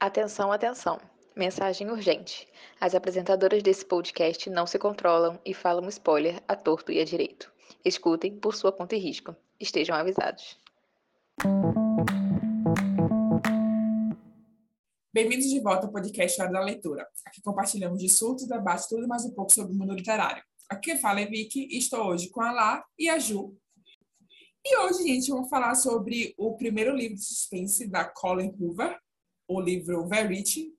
Atenção, atenção. Mensagem urgente. As apresentadoras desse podcast não se controlam e falam spoiler a torto e a direito. Escutem por sua conta e risco. Estejam avisados. Bem-vindos de volta ao podcast Hora da Leitura. Aqui compartilhamos de surtos, debates, tudo mais um pouco sobre o mundo literário. Aqui fala é Vicky e estou hoje com a Lá e a Ju. E hoje, gente, vamos falar sobre o primeiro livro de suspense da Colin Hoover, o livro Verity.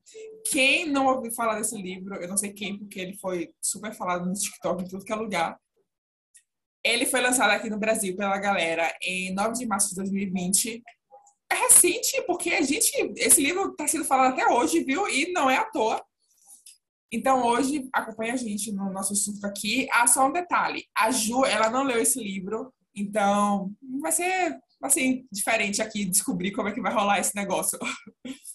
Quem não ouviu falar desse livro, eu não sei quem, porque ele foi super falado no TikTok, em tudo que é lugar. Ele foi lançado aqui no Brasil pela galera em 9 de março de 2020. É recente, porque a gente, esse livro está sendo falado até hoje, viu? E não é à toa. Então, hoje, acompanha a gente no nosso assunto aqui. Ah, só um detalhe. A Ju, ela não leu esse livro, então vai ser, assim, diferente aqui descobrir como é que vai rolar esse negócio.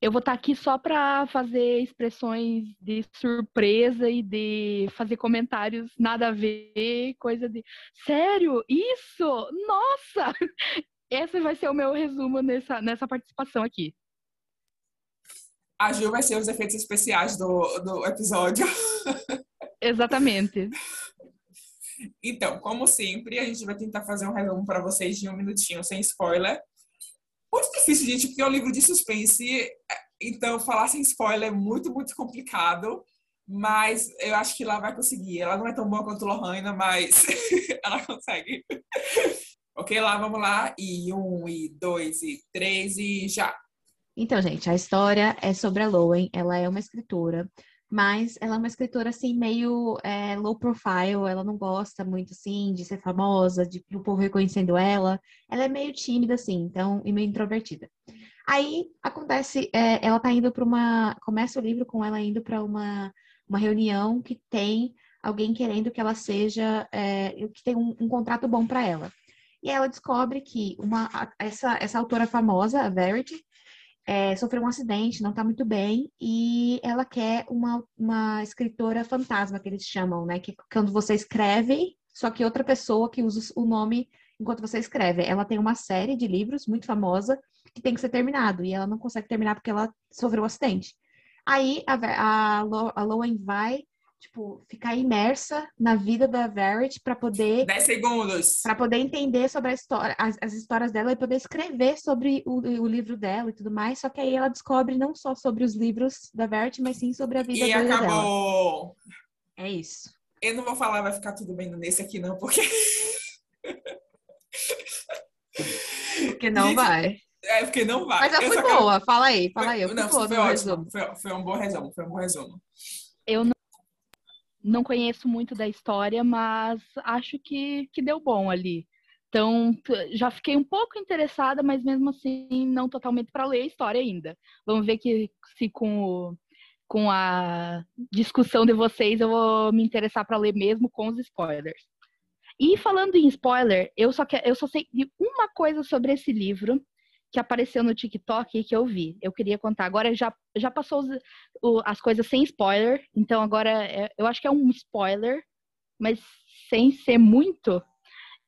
Eu vou estar aqui só para fazer expressões de surpresa e de fazer comentários nada a ver, coisa de sério, isso, nossa! Esse vai ser o meu resumo nessa, nessa participação aqui. A Ju vai ser os efeitos especiais do, do episódio. Exatamente. Então, como sempre, a gente vai tentar fazer um resumo para vocês de um minutinho, sem spoiler. Muito difícil, gente, porque é um livro de suspense, então falar sem spoiler é muito, muito complicado. Mas eu acho que ela vai conseguir. Ela não é tão boa quanto Lohana, mas ela consegue. ok, lá, vamos lá. E um, e dois, e três, e já. Então, gente, a história é sobre a Lowen. Ela é uma escritora, mas ela é uma escritora assim meio é, low profile. Ela não gosta muito assim de ser famosa, de o povo reconhecendo ela. Ela é meio tímida assim, então e meio introvertida. Aí acontece, é, ela tá indo para uma, começa o livro com ela indo para uma uma reunião que tem alguém querendo que ela seja, é, que tem um, um contrato bom para ela. E ela descobre que uma, essa, essa autora famosa, a Verity, é, sofreu um acidente, não está muito bem, e ela quer uma, uma escritora fantasma, que eles chamam, né? Que quando você escreve, só que outra pessoa que usa o nome enquanto você escreve. Ela tem uma série de livros muito famosa que tem que ser terminado, e ela não consegue terminar porque ela sofreu um acidente. Aí a, a, a Lowen vai tipo, ficar imersa na vida da Verity para poder 10 segundos. Para poder entender sobre a história, as, as, histórias dela e poder escrever sobre o, o, livro dela e tudo mais. Só que aí ela descobre não só sobre os livros da Verity, mas sim sobre a vida e dela. E acabou. É isso. Eu não vou falar, vai ficar tudo bem nesse aqui não, porque Porque não Gente, vai. É, porque não vai. Mas ela foi boa, quero... fala aí, fala aí. Eu não, foi, foi ótimo. Foi, foi um bom resumo, foi um bom resumo. Eu não não conheço muito da história, mas acho que, que deu bom ali. Então, já fiquei um pouco interessada, mas mesmo assim, não totalmente para ler a história ainda. Vamos ver que se com, o, com a discussão de vocês eu vou me interessar para ler mesmo com os spoilers. E falando em spoiler, eu só, que, eu só sei de uma coisa sobre esse livro, que apareceu no TikTok e que eu vi. Eu queria contar. Agora já, já passou os, o, as coisas sem spoiler, então agora é, eu acho que é um spoiler, mas sem ser muito.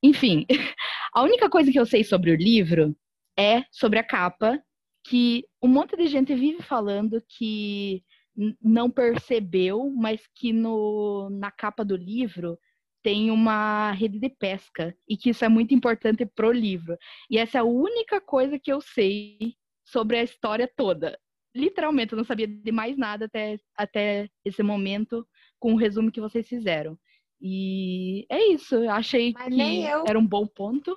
Enfim, a única coisa que eu sei sobre o livro é sobre a capa, que um monte de gente vive falando que não percebeu, mas que no, na capa do livro tem uma rede de pesca e que isso é muito importante pro livro. E essa é a única coisa que eu sei sobre a história toda. Literalmente, eu não sabia de mais nada até, até esse momento com o resumo que vocês fizeram. E é isso. Eu achei mas que era um bom ponto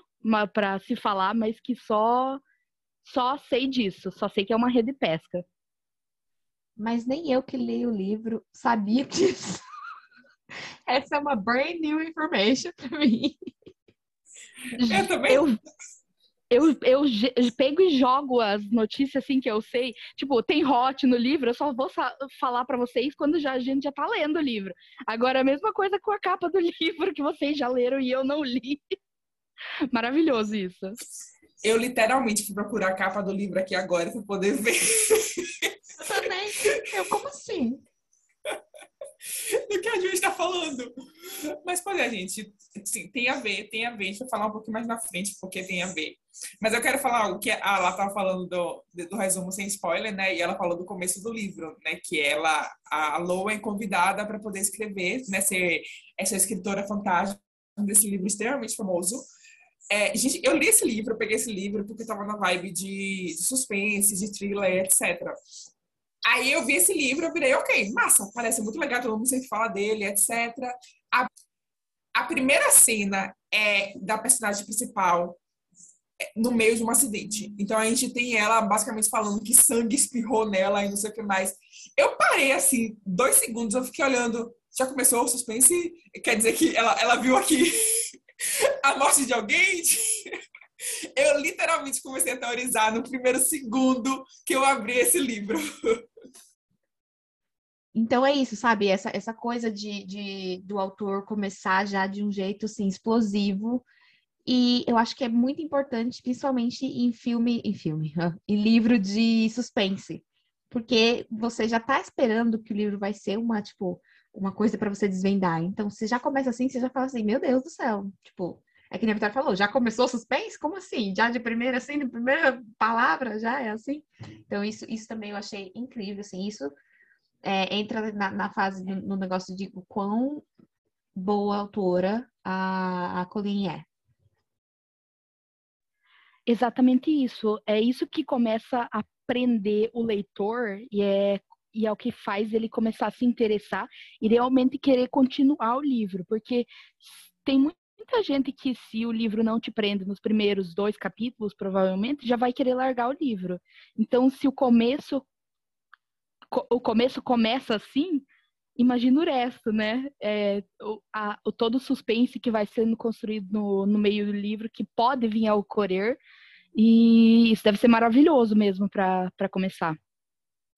para se falar, mas que só só sei disso. Só sei que é uma rede de pesca. Mas nem eu que li o livro sabia disso. Essa é uma brand new information para mim. Eu também. Eu, eu, eu, eu, pego e jogo as notícias assim que eu sei. Tipo, tem hot no livro, eu só vou falar para vocês quando já, a gente já tá lendo o livro. Agora, a mesma coisa com a capa do livro que vocês já leram e eu não li. Maravilhoso isso. Eu literalmente fui procurar a capa do livro aqui agora para poder ver. Eu também. Eu, como assim? Do que a gente está falando. Mas pois é, gente, sim, tem a ver, tem a ver. Deixa eu falar um pouquinho mais na frente, porque tem a ver. Mas eu quero falar algo que a Lá estava falando do, do resumo sem spoiler, né? E ela falou do começo do livro, né? Que ela, a Loa é convidada para poder escrever, né? Ser essa escritora fantástica desse livro extremamente famoso. É, gente, eu li esse livro, eu peguei esse livro porque estava na vibe de, de suspense, de thriller, etc. Aí eu vi esse livro, eu virei, ok, massa, parece muito legal, todo mundo sempre fala dele, etc. A, a primeira cena é da personagem principal é, no meio de um acidente. Então a gente tem ela basicamente falando que sangue espirrou nela e não sei o que mais. Eu parei assim, dois segundos, eu fiquei olhando. Já começou o suspense? Quer dizer que ela, ela viu aqui a morte de alguém? Eu literalmente comecei a teorizar no primeiro segundo que eu abri esse livro. Então é isso, sabe? Essa, essa coisa de, de, do autor começar já de um jeito assim, explosivo. E eu acho que é muito importante, principalmente em filme, em filme, em livro de suspense. Porque você já está esperando que o livro vai ser uma, tipo, uma coisa para você desvendar. Então, você já começa assim, você já fala assim, meu Deus do céu. Tipo, é que a Vitória falou, já começou suspense? Como assim? Já de primeira, assim, de primeira palavra, já é assim? Então, isso, isso também eu achei incrível, assim, isso é, entra na, na fase, do, no negócio de quão boa autora a, a Colleen é. Exatamente isso. É isso que começa a prender o leitor e é, e é o que faz ele começar a se interessar e realmente querer continuar o livro, porque tem muita gente que se o livro não te prende nos primeiros dois capítulos, provavelmente já vai querer largar o livro. Então, se o começo o começo começa assim, imagina o resto, né? É, o, a, o, todo o suspense que vai sendo construído no, no meio do livro, que pode vir a ocorrer, e isso deve ser maravilhoso mesmo para começar.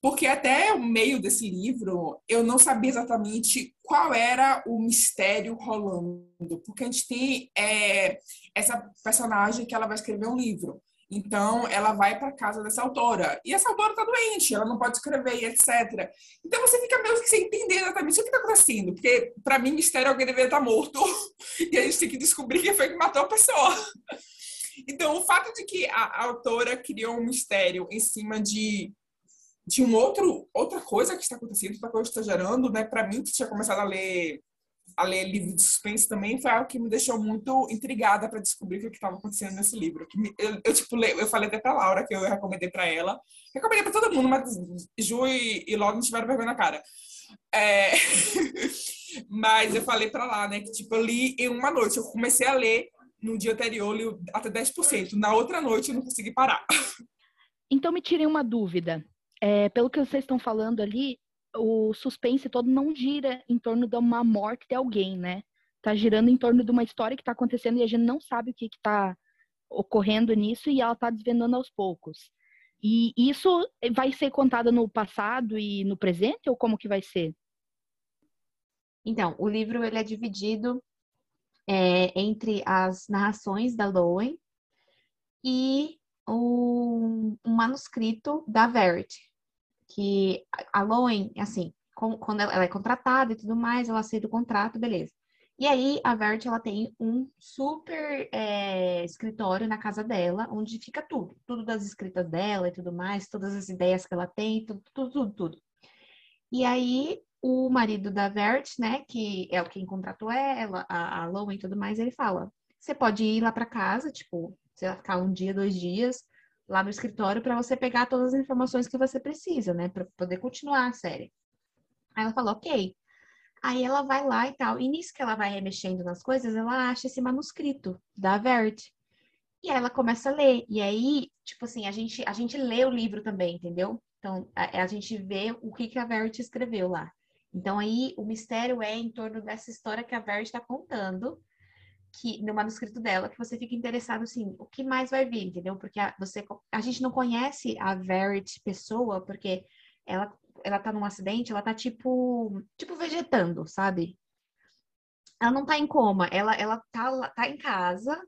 Porque até o meio desse livro, eu não sabia exatamente qual era o mistério rolando. Porque a gente tem é, essa personagem que ela vai escrever um livro. Então, ela vai para casa dessa autora. E essa autora está doente, ela não pode escrever, etc. Então, você fica meio que sem entender exatamente o que está acontecendo. Porque, para mim, mistério alguém deveria estar tá morto. e a gente tem que descobrir quem foi que matou a pessoa. Então, o fato de que a, a autora criou um mistério em cima de, de um outro, outra coisa que está acontecendo, outra coisa que está gerando, né? Para mim, que tinha começado a ler a ler livro de suspense também foi algo que me deixou muito intrigada para descobrir o que estava acontecendo nesse livro. Eu, eu, tipo, eu falei até para Laura que eu recomendei para ela, recomendei para todo mundo, mas Ju e, e Logo não tiveram vergonha na cara. É... mas eu falei para lá, né, que tipo, eu li em uma noite. Eu comecei a ler no dia anterior, li até 10%. Na outra noite eu não consegui parar. Então me tirem uma dúvida. É, pelo que vocês estão falando ali, o suspense todo não gira em torno de uma morte de alguém, né? Tá girando em torno de uma história que tá acontecendo e a gente não sabe o que que tá ocorrendo nisso e ela tá desvendando aos poucos. E isso vai ser contado no passado e no presente ou como que vai ser? Então, o livro ele é dividido é, entre as narrações da Lowen e um, um manuscrito da Verity que a Loen, assim, com, quando ela é contratada e tudo mais, ela aceita o contrato, beleza. E aí, a Verity, ela tem um super é, escritório na casa dela, onde fica tudo. Tudo das escritas dela e tudo mais, todas as ideias que ela tem, tudo, tudo, tudo. tudo. E aí, o marido da Verity, né, que é o quem contratou ela, a, a Lowen e tudo mais, ele fala, você pode ir lá para casa, tipo, você vai ficar um dia, dois dias, lá no escritório para você pegar todas as informações que você precisa, né, para poder continuar a série. Aí ela falou, ok. Aí ela vai lá e tal. E nisso que ela vai remexendo nas coisas, ela acha esse manuscrito da Verity. E aí ela começa a ler. E aí, tipo assim, a gente, a gente lê o livro também, entendeu? Então, a, a gente vê o que, que a Verity escreveu lá. Então, aí, o mistério é em torno dessa história que a Verity está contando que no manuscrito dela que você fica interessado assim, o que mais vai vir, entendeu? Porque a, você a gente não conhece a Verity pessoa porque ela ela tá num acidente, ela tá tipo tipo vegetando, sabe? Ela não tá em coma, ela ela tá tá em casa,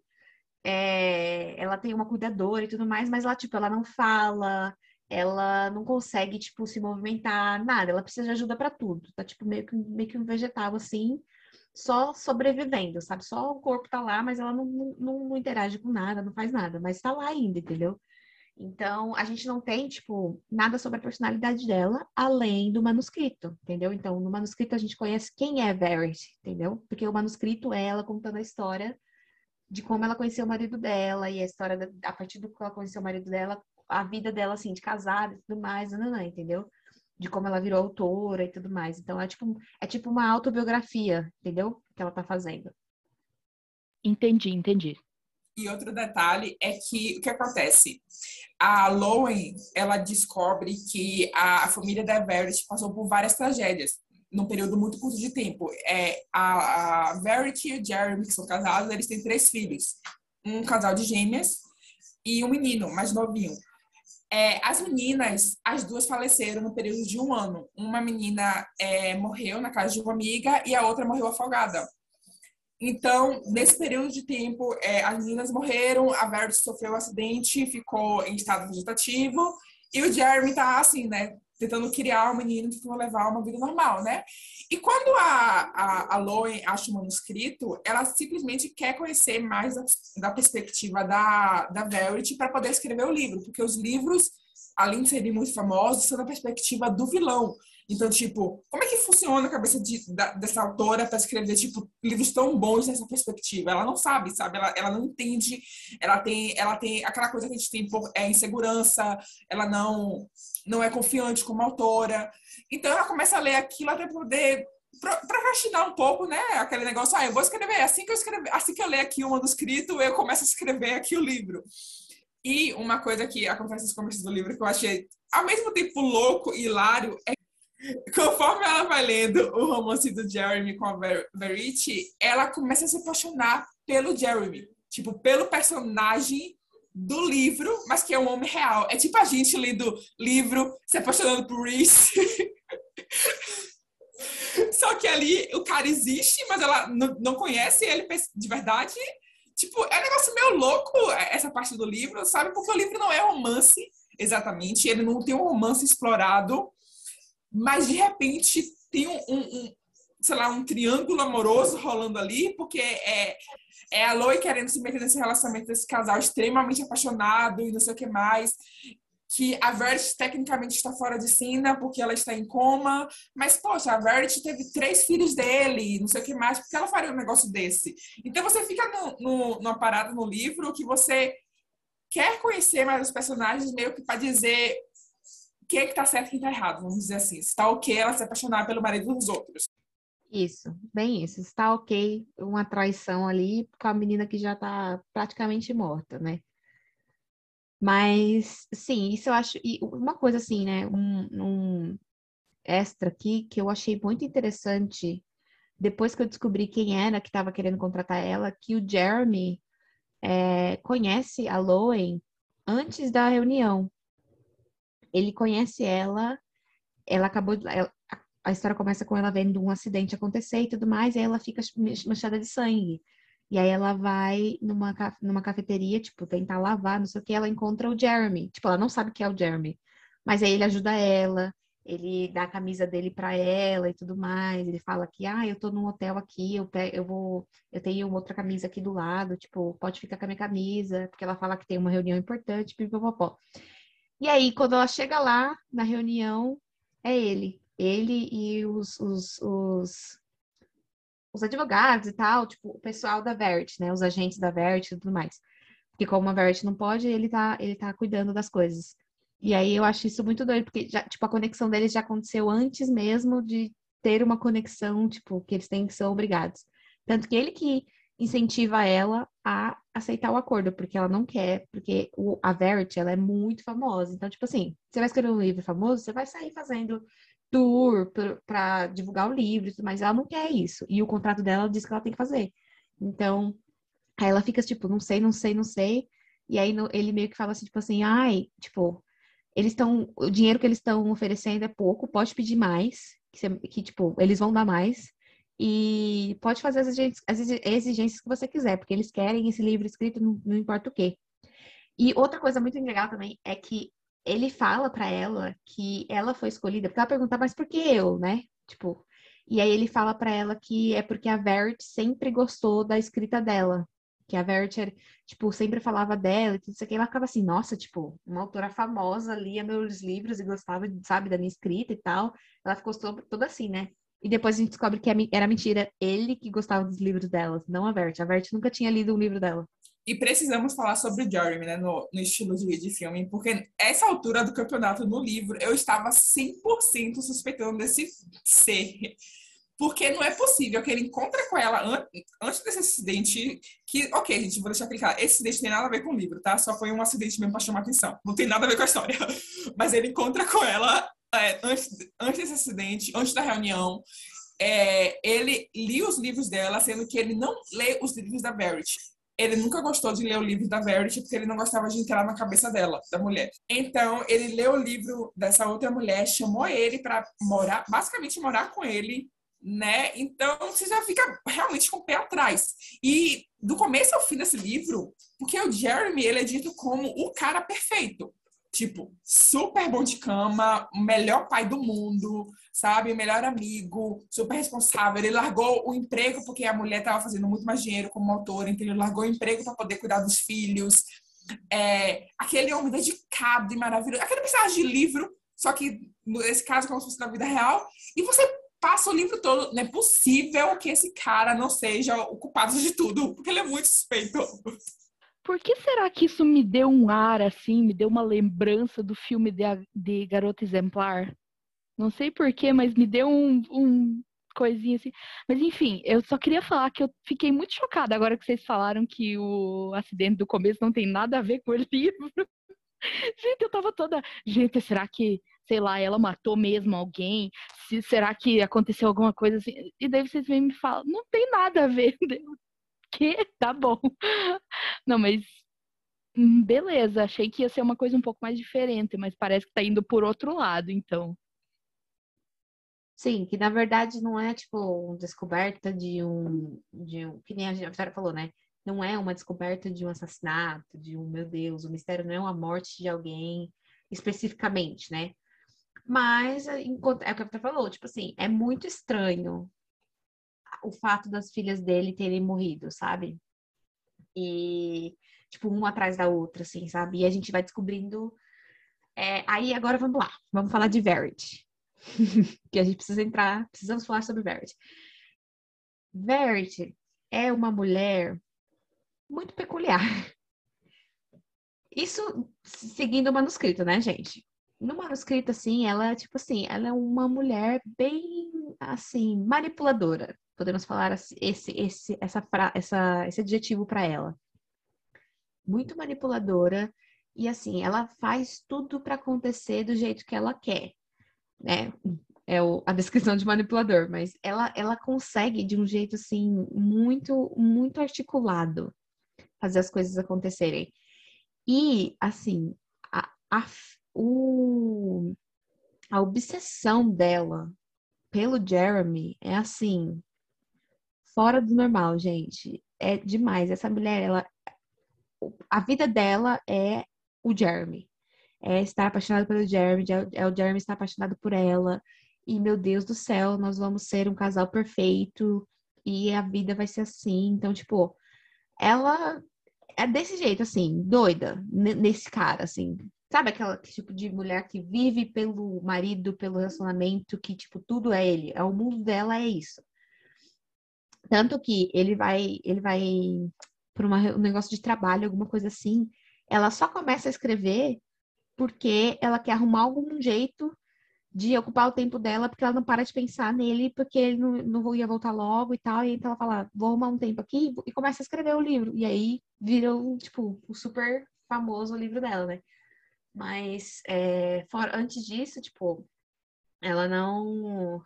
é, ela tem uma cuidadora e tudo mais, mas ela tipo ela não fala, ela não consegue tipo se movimentar, nada, ela precisa de ajuda para tudo. Tá tipo meio que meio que um vegetal assim só sobrevivendo, sabe? Só o corpo tá lá, mas ela não, não, não interage com nada, não faz nada, mas tá lá ainda, entendeu? Então, a gente não tem, tipo, nada sobre a personalidade dela, além do manuscrito, entendeu? Então, no manuscrito a gente conhece quem é Verity, entendeu? Porque o manuscrito é ela contando a história de como ela conheceu o marido dela e a história da, a partir do que ela conheceu o marido dela, a vida dela, assim, de casada e tudo mais, não, não, entendeu? De como ela virou autora e tudo mais. Então, é tipo, é tipo uma autobiografia, entendeu? Que ela tá fazendo. Entendi, entendi. E outro detalhe é que o que acontece? A Lowen, ela descobre que a, a família da Verity passou por várias tragédias num período muito curto de tempo. É, a, a Verity e o Jeremy, que são casados, eles têm três filhos. Um casal de gêmeas e um menino mais novinho. É, as meninas, as duas faleceram no período de um ano. Uma menina é, morreu na casa de uma amiga e a outra morreu afogada. Então, nesse período de tempo, é, as meninas morreram, a Verity sofreu um acidente, ficou em estado vegetativo, e o Jeremy tá assim, né? Tentando criar um menino, tentando levar uma vida normal, né? E quando a, a, a Loen acha o manuscrito, ela simplesmente quer conhecer mais da, da perspectiva da, da Verity para poder escrever o livro, porque os livros, além de serem muito famosos, são da perspectiva do vilão. Então, tipo, como é que funciona a cabeça de, da, dessa autora para escrever, tipo, livros tão bons nessa perspectiva? Ela não sabe, sabe? Ela, ela não entende, ela tem, ela tem aquela coisa que a gente tem por é, insegurança, ela não, não é confiante como autora. Então, ela começa a ler aquilo até poder procrastinar um pouco, né? Aquele negócio, ah, eu vou escrever, assim que eu escrever, assim que eu ler aqui o manuscrito, eu começo a escrever aqui o livro. E uma coisa que acontece nos começos do livro que eu achei ao mesmo tempo louco e hilário é Conforme ela vai lendo o romance do Jeremy com a Verity, ela começa a se apaixonar pelo Jeremy. Tipo, pelo personagem do livro, mas que é um homem real. É tipo a gente lendo livro, se apaixonando por Reese. Só que ali o cara existe, mas ela não conhece ele de verdade. Tipo, é um negócio meio louco essa parte do livro, sabe? Porque o livro não é romance, exatamente. Ele não tem um romance explorado mas de repente tem um, um, um, sei lá, um triângulo amoroso rolando ali, porque é, é a Lois querendo se meter nesse relacionamento desse casal extremamente apaixonado e não sei o que mais. Que a Verity tecnicamente está fora de cena porque ela está em coma, mas poxa, a Verity teve três filhos dele, não sei o que mais, porque ela faria um negócio desse. Então você fica no, no, numa parada no livro que você quer conhecer mais os personagens, meio que para dizer quem é que tá certo e quem tá errado, vamos dizer assim. Se tá ok ela se apaixonar pelo marido dos outros. Isso, bem isso. Está ok uma traição ali com a menina que já tá praticamente morta, né? Mas, sim, isso eu acho. E uma coisa assim, né? Um, um extra aqui que eu achei muito interessante depois que eu descobri quem era que estava querendo contratar ela, que o Jeremy é, conhece a Loen antes da reunião ele conhece ela, ela acabou ela, a história começa com ela vendo um acidente acontecer e tudo mais, e aí ela fica manchada de sangue. E aí ela vai numa, numa cafeteria, tipo, tentar lavar, não sei o que, ela encontra o Jeremy. Tipo, ela não sabe que é o Jeremy. Mas aí ele ajuda ela, ele dá a camisa dele para ela e tudo mais. Ele fala que, ah, eu tô num hotel aqui, eu, eu vou, eu tenho outra camisa aqui do lado, tipo, pode ficar com a minha camisa, porque ela fala que tem uma reunião importante, pipopopó. E aí, quando ela chega lá na reunião, é ele. Ele e os, os, os, os advogados e tal, tipo, o pessoal da Verity, né? Os agentes da Verity e tudo mais. Porque como a Verity não pode, ele tá, ele tá cuidando das coisas. E aí eu acho isso muito doido, porque já, tipo, a conexão deles já aconteceu antes mesmo de ter uma conexão, tipo, que eles têm que ser obrigados. Tanto que ele que incentiva ela a aceitar o acordo, porque ela não quer, porque o, a Verity, ela é muito famosa. Então, tipo assim, você vai escrever um livro famoso, você vai sair fazendo tour para divulgar o livro, mas ela não quer isso. E o contrato dela diz que ela tem que fazer. Então, aí ela fica tipo, não sei, não sei, não sei. E aí no, ele meio que fala assim, tipo assim, ai, tipo, eles estão, o dinheiro que eles estão oferecendo é pouco, pode pedir mais, que, que, tipo, eles vão dar mais e pode fazer as exigências, as exigências que você quiser, porque eles querem esse livro escrito, não, não importa o quê. E outra coisa muito legal também é que ele fala para ela que ela foi escolhida, porque ela pergunta, mas por que eu, né? Tipo, E aí ele fala para ela que é porque a Verity sempre gostou da escrita dela. Que a Verity, tipo, sempre falava dela e tudo isso aqui. Ela ficava assim, nossa, tipo, uma autora famosa lia meus livros e gostava, sabe, da minha escrita e tal. Ela ficou toda assim, né? E depois a gente descobre que é era mentira ele que gostava dos livros dela, não a Verity. A Verity nunca tinha lido um livro dela. E precisamos falar sobre Jeremy, né, no, no estilo de, de filme, porque essa altura do campeonato no livro, eu estava 100% suspeitando desse ser. Porque não é possível que ele encontre com ela an antes desse acidente. Que, ok, gente, vou deixar clicar. Esse acidente tem nada a ver com o livro, tá? Só foi um acidente mesmo pra chamar atenção. Não tem nada a ver com a história. Mas ele encontra com ela é, antes, antes desse acidente, antes da reunião. É, ele lia os livros dela, sendo que ele não lê os livros da Verity. Ele nunca gostou de ler o livro da Verity porque ele não gostava de entrar na cabeça dela, da mulher. Então, ele leu o livro dessa outra mulher, chamou ele para morar, basicamente morar com ele né? Então você já fica realmente com o pé atrás. E do começo ao fim desse livro, porque o Jeremy ele é dito como o cara perfeito. Tipo, super bom de cama, melhor pai do mundo, sabe? Melhor amigo, super responsável. Ele largou o emprego porque a mulher estava fazendo muito mais dinheiro como autora, então ele largou o emprego para poder cuidar dos filhos. É, aquele homem dedicado e maravilhoso. Aquele personagem de livro, só que nesse caso como se fosse na vida real. E você passa o livro todo. Não é possível que esse cara não seja o culpado de tudo, porque ele é muito suspeito. Por que será que isso me deu um ar assim, me deu uma lembrança do filme de, de Garota Exemplar? Não sei porquê, mas me deu um, um coisinha assim. Mas enfim, eu só queria falar que eu fiquei muito chocada agora que vocês falaram que o acidente do começo não tem nada a ver com o livro. Gente, eu tava toda. Gente, será que sei lá, ela matou mesmo alguém? Se, será que aconteceu alguma coisa assim? E daí vocês vêm me falam, não tem nada a ver. que? Tá bom. Não, mas hum, beleza, achei que ia ser uma coisa um pouco mais diferente, mas parece que tá indo por outro lado, então. Sim, que na verdade não é tipo uma descoberta de um, de um, que nem a Vitória falou, né? Não é uma descoberta de um assassinato, de um, meu Deus, o mistério não é uma morte de alguém especificamente, né? Mas, é, é o que a falou, tipo assim, é muito estranho o fato das filhas dele terem morrido, sabe? E, tipo, uma atrás da outra, assim, sabe? E a gente vai descobrindo. É, aí, agora vamos lá, vamos falar de Verity. que a gente precisa entrar, precisamos falar sobre Verity. Verity é uma mulher muito peculiar. Isso seguindo o manuscrito, né, gente? no manuscrito, assim, ela, tipo assim, ela é uma mulher bem, assim, manipuladora. Podemos falar esse, esse, essa, essa, esse adjetivo para ela. Muito manipuladora. E, assim, ela faz tudo para acontecer do jeito que ela quer, né? É o, a descrição de manipulador, mas ela, ela consegue, de um jeito, assim, muito, muito articulado, fazer as coisas acontecerem. E, assim, a, a o, a obsessão dela pelo Jeremy é assim, fora do normal, gente. É demais. Essa mulher, ela. A vida dela é o Jeremy. É estar apaixonada pelo Jeremy, é o Jeremy estar apaixonado por ela. E, meu Deus do céu, nós vamos ser um casal perfeito. E a vida vai ser assim. Então, tipo, ela é desse jeito, assim, doida, nesse cara, assim. Sabe aquela tipo de mulher que vive pelo marido, pelo relacionamento, que, tipo, tudo é ele. É o mundo dela, é isso. Tanto que ele vai, ele vai para um negócio de trabalho, alguma coisa assim. Ela só começa a escrever porque ela quer arrumar algum jeito de ocupar o tempo dela, porque ela não para de pensar nele, porque ele não, não ia voltar logo e tal. E então ela fala, vou arrumar um tempo aqui e começa a escrever o livro. E aí vira, tipo, o super famoso livro dela, né? Mas é, antes disso, tipo, ela não.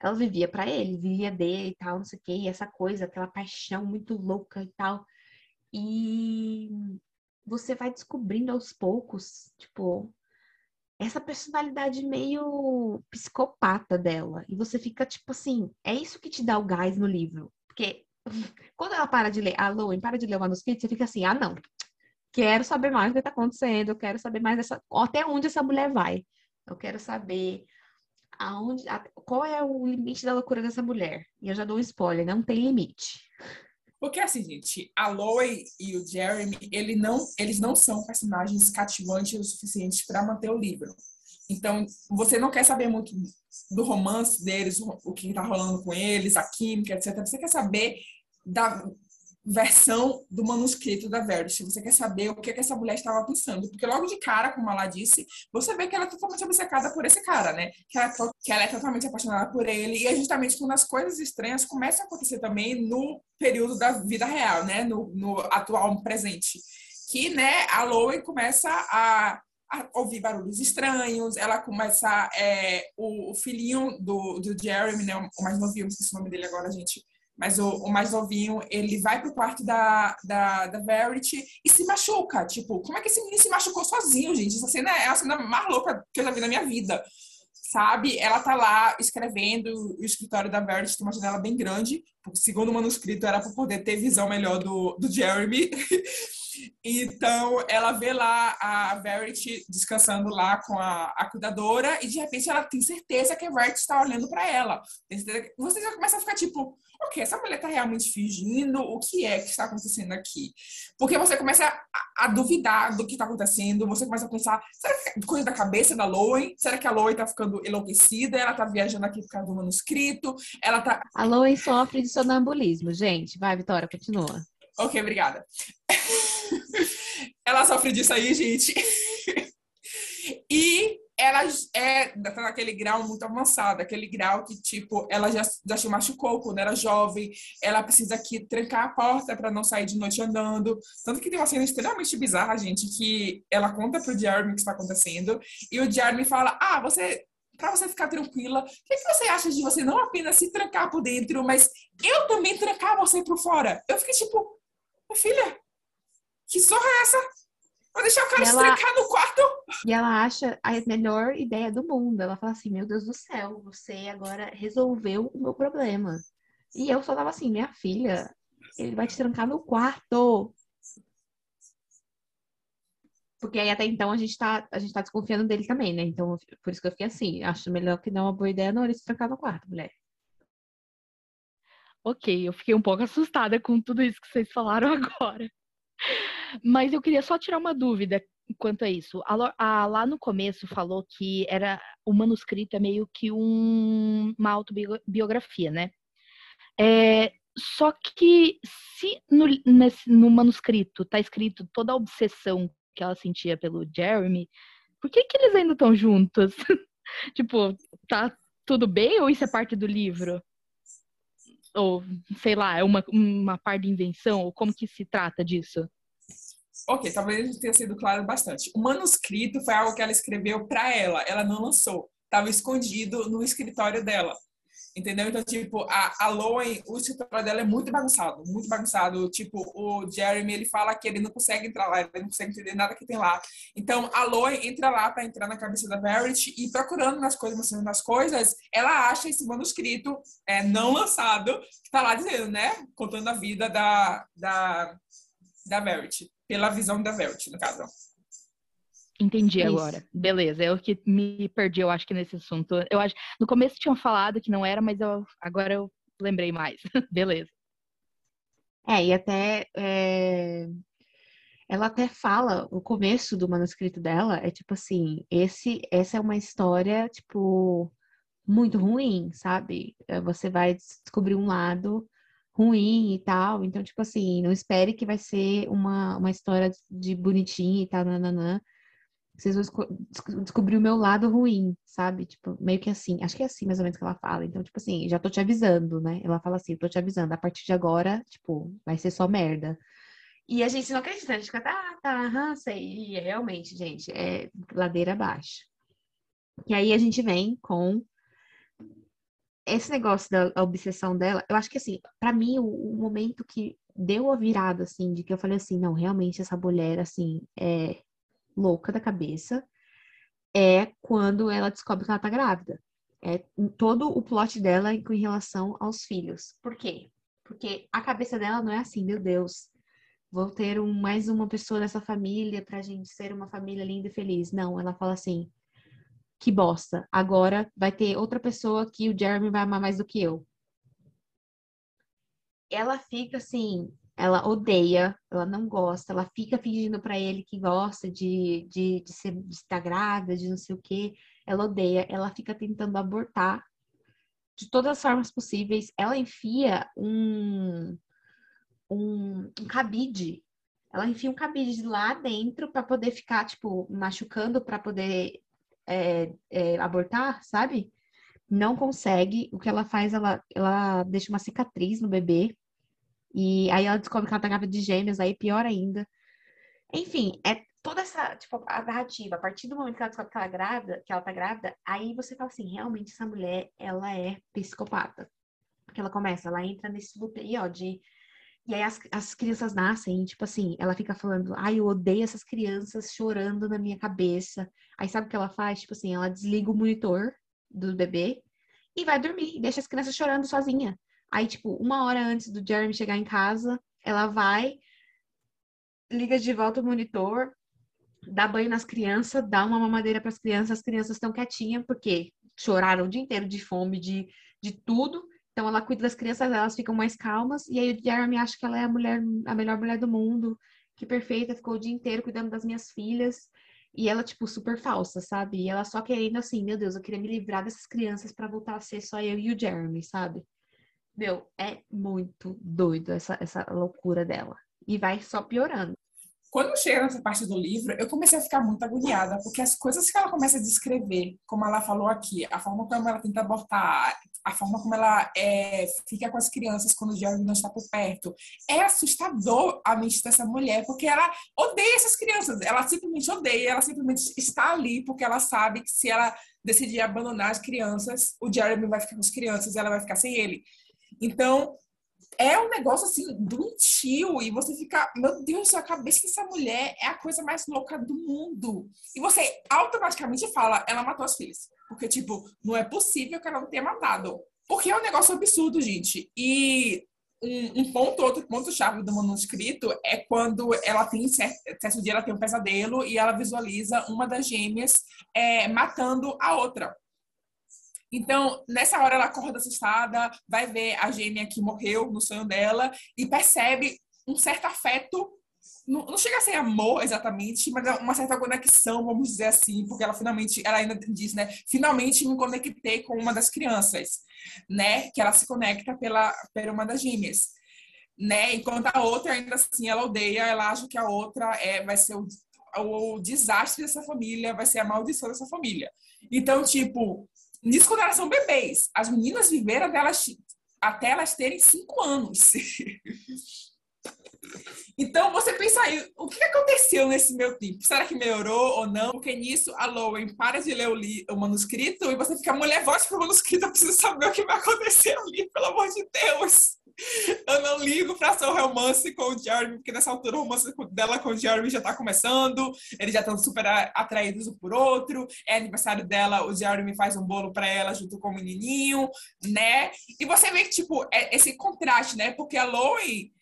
Ela vivia para ele, vivia dele e tal, não sei o quê, e essa coisa, aquela paixão muito louca e tal. E você vai descobrindo aos poucos, tipo, essa personalidade meio psicopata dela. E você fica tipo assim, é isso que te dá o gás no livro. Porque quando ela para de ler, a Lowen para de ler o manuscrito, você fica assim, ah, não, quero saber mais o que está acontecendo, eu quero saber mais dessa, até onde essa mulher vai. Eu quero saber aonde, a, qual é o limite da loucura dessa mulher? E eu já dou um spoiler, não tem limite. Porque assim, gente, a Lois e o Jeremy, ele não, eles não são personagens cativantes o suficiente para manter o livro. Então, você não quer saber muito do romance deles, o que está rolando com eles, a química, etc. Você quer saber da versão do manuscrito da Verity. Você quer saber o que, é que essa mulher estava pensando. Porque logo de cara, como ela disse, você vê que ela é totalmente obcecada por esse cara, né? Que ela, é que ela é totalmente apaixonada por ele. E é justamente quando as coisas estranhas começam a acontecer também no período da vida real, né? No, no atual presente. Que, né, a Lowen começa a a ouvir barulhos estranhos, ela começa é, o, o, filhinho do, do Jeremy, né, o mais novinho, não sei se o nome dele agora, gente, mas o, o, mais novinho, ele vai pro quarto da, da, da Verity e se machuca. Tipo, como é que esse menino se machucou sozinho, gente? Essa cena é a cena mais louca que eu já vi na minha vida. Sabe? Ela tá lá escrevendo, o escritório da Verity tem uma janela bem grande, segundo o manuscrito era para poder ter visão melhor do, do Jeremy. Então, ela vê lá a Verity descansando lá com a, a cuidadora e de repente ela tem certeza que a Verity está olhando para ela. Você já começa a ficar tipo, ok, essa mulher está realmente fingindo, o que é que está acontecendo aqui? Porque você começa a, a duvidar do que está acontecendo, você começa a pensar, será que é coisa da cabeça da Loen? Será que a Loen está ficando enlouquecida? Ela está viajando aqui por causa do manuscrito? Ela tá... A Loen sofre de sonambulismo, gente. Vai, Vitória, continua. Ok, obrigada. ela sofre disso aí, gente. e ela é tá naquele grau muito avançado, aquele grau que, tipo, ela já, já se machucou quando era jovem, ela precisa aqui trancar a porta para não sair de noite andando. Tanto que tem uma cena extremamente bizarra, gente, que ela conta pro Jeremy o que está acontecendo, e o Jeremy fala: Ah, você. Pra você ficar tranquila, o que, que você acha de você não apenas se trancar por dentro, mas eu também trancar você por fora? Eu fiquei tipo, filha, que zorra é essa? Vou deixar o cara ela, trancar no quarto. E ela acha a melhor ideia do mundo. Ela fala assim: Meu Deus do céu, você agora resolveu o meu problema. E eu só tava assim: Minha filha, ele vai te trancar no quarto. Porque aí até então a gente tá, a gente tá desconfiando dele também, né? Então, por isso que eu fiquei assim, acho melhor que não é uma boa ideia não ele se trancar no quarto, mulher. Ok, eu fiquei um pouco assustada com tudo isso que vocês falaram agora. Mas eu queria só tirar uma dúvida quanto a isso. A, a, lá no começo falou que era o manuscrito é meio que um, uma autobiografia, né? É, só que se no, nesse, no manuscrito tá escrito toda a obsessão que ela sentia pelo Jeremy, por que, que eles ainda estão juntos? tipo, tá tudo bem ou isso é parte do livro? Ou, sei lá, é uma, uma parte de invenção? Ou como que se trata disso? Ok, talvez tenha sido claro bastante. O manuscrito foi algo que ela escreveu para ela, ela não lançou. Estava escondido no escritório dela. Entendeu? Então, tipo, a, a Loen, o escritório dela é muito bagunçado, muito bagunçado. Tipo, o Jeremy, ele fala que ele não consegue entrar lá, ele não consegue entender nada que tem lá. Então, a Loen entra lá para entrar na cabeça da Verity e procurando nas coisas, mostrando nas coisas, ela acha esse manuscrito é, não lançado, que tá lá dizendo, né? Contando a vida da, da, da Verity, pela visão da Verity, no caso. Entendi Isso. agora. Beleza, eu que me perdi, eu acho que nesse assunto. Eu acho, no começo tinham falado que não era, mas eu, agora eu lembrei mais. Beleza. É, e até é... ela até fala, o começo do manuscrito dela é tipo assim, esse essa é uma história tipo muito ruim, sabe? É, você vai descobrir um lado ruim e tal, então tipo assim, não espere que vai ser uma, uma história de bonitinho e tal, nananã vocês vão descobrir o meu lado ruim, sabe? Tipo, meio que assim, acho que é assim mais ou menos que ela fala. Então, tipo assim, já tô te avisando, né? Ela fala assim, tô te avisando, a partir de agora, tipo, vai ser só merda. E a gente não acredita, a gente fica, tá, tá, aham, sei. E realmente, gente, é ladeira abaixo. E aí a gente vem com esse negócio da obsessão dela. Eu acho que, assim, para mim, o, o momento que deu a virada, assim, de que eu falei assim, não, realmente essa mulher, assim, é louca da cabeça é quando ela descobre que ela tá grávida. É todo o plot dela em relação aos filhos. Por quê? Porque a cabeça dela não é assim, meu Deus, vou ter um, mais uma pessoa nessa família pra gente ser uma família linda e feliz. Não, ela fala assim: que bosta. Agora vai ter outra pessoa que o Jeremy vai amar mais do que eu. Ela fica assim, ela odeia, ela não gosta, ela fica fingindo para ele que gosta de, de, de, ser, de estar grávida, de não sei o quê. Ela odeia, ela fica tentando abortar de todas as formas possíveis. Ela enfia um, um, um cabide. Ela enfia um cabide lá dentro para poder ficar, tipo, machucando para poder é, é, abortar, sabe? Não consegue. O que ela faz, ela, ela deixa uma cicatriz no bebê e aí ela descobre que ela tá grávida de gêmeos, aí pior ainda. Enfim, é toda essa, tipo, a narrativa. A partir do momento que ela descobre que ela, é grávida, que ela tá grávida, aí você fala assim, realmente essa mulher, ela é psicopata. Porque ela começa, ela entra nesse loop aí, ó, de... E aí as, as crianças nascem, tipo assim, ela fica falando, ai, eu odeio essas crianças chorando na minha cabeça. Aí sabe o que ela faz? Tipo assim, ela desliga o monitor do bebê e vai dormir, deixa as crianças chorando sozinha. Aí, tipo, uma hora antes do Jeremy chegar em casa, ela vai, liga de volta o monitor, dá banho nas crianças, dá uma mamadeira para as crianças, as crianças estão quietinhas, porque choraram o dia inteiro de fome, de, de tudo. Então ela cuida das crianças, elas ficam mais calmas, e aí o Jeremy acha que ela é a mulher, a melhor mulher do mundo, que perfeita, ficou o dia inteiro cuidando das minhas filhas. E ela, tipo, super falsa, sabe? E ela só querendo assim, meu Deus, eu queria me livrar dessas crianças para voltar a ser só eu e o Jeremy, sabe? Meu, é muito doido essa, essa loucura dela. E vai só piorando. Quando chega nessa parte do livro, eu comecei a ficar muito agoniada, porque as coisas que ela começa a descrever, como ela falou aqui, a forma como ela tenta abortar, a forma como ela é, fica com as crianças quando o Jeremy não está por perto, é assustador a mente dessa mulher, porque ela odeia essas crianças, ela simplesmente odeia, ela simplesmente está ali porque ela sabe que se ela decidir abandonar as crianças, o Jeremy vai ficar com as crianças e ela vai ficar sem ele. Então, é um negócio assim doentio e você fica, meu Deus, a cabeça dessa mulher é a coisa mais louca do mundo. E você automaticamente fala, ela matou as filhas. Porque, tipo, não é possível que ela não tenha matado. Porque é um negócio absurdo, gente. E um, um ponto, outro ponto-chave do manuscrito é quando ela tem, certo, dia ela tem um pesadelo e ela visualiza uma das gêmeas é, matando a outra. Então, nessa hora ela acorda assustada, vai ver a gêmea que morreu no sonho dela e percebe um certo afeto. Não, não chega a ser amor exatamente, mas é uma certa conexão, vamos dizer assim, porque ela finalmente, ela ainda diz, né? Finalmente me conectei com uma das crianças, né? Que ela se conecta pela, pela uma das gêmeas, né? Enquanto a outra ainda assim ela odeia, ela acha que a outra é, vai ser o, o desastre dessa família, vai ser a maldição dessa família. Então, tipo, Nisso quando elas são bebês. As meninas viveram até elas, até elas terem cinco anos. Então, você pensa aí, o que aconteceu nesse meu tempo? Será que melhorou ou não? Porque nisso, a Lowen para de ler o, li, o manuscrito e você fica, mulher, volte pro manuscrito, eu preciso saber o que vai acontecer ali, pelo amor de Deus. Eu não ligo pra seu romance com o Jeremy, porque nessa altura o romance dela com o Jeremy já tá começando, eles já estão super atraídos um por outro, é aniversário dela, o Jeremy faz um bolo pra ela junto com o menininho, né? E você vê que, tipo, é esse contraste, né? Porque a Lowen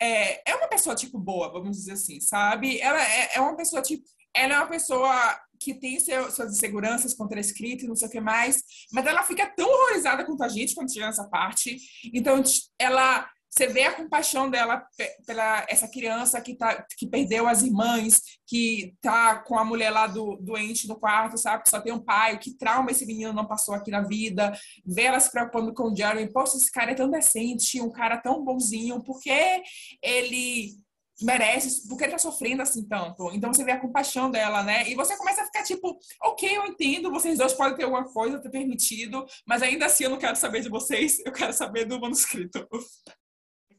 é, é uma pessoa, tipo, boa, vamos dizer assim, sabe? Ela é, é uma pessoa, tipo, ela é uma pessoa que tem seu, suas inseguranças contra a escrita e não sei o que mais, mas ela fica tão horrorizada quanto a gente quando chega nessa parte. Então, ela você vê a compaixão dela pela essa criança que, tá, que perdeu as irmãs, que tá com a mulher lá do, doente no quarto, sabe? Que só tem um pai, que trauma esse menino não passou aqui na vida. Vê ela se preocupando com o Jeremy. Poxa, esse cara é tão decente, um cara tão bonzinho, porque ele merece, porque ele tá sofrendo assim tanto. Então você vê a compaixão dela, né? E você começa a ficar tipo, ok, eu entendo, vocês dois podem ter alguma coisa, ter permitido, mas ainda assim eu não quero saber de vocês, eu quero saber do manuscrito.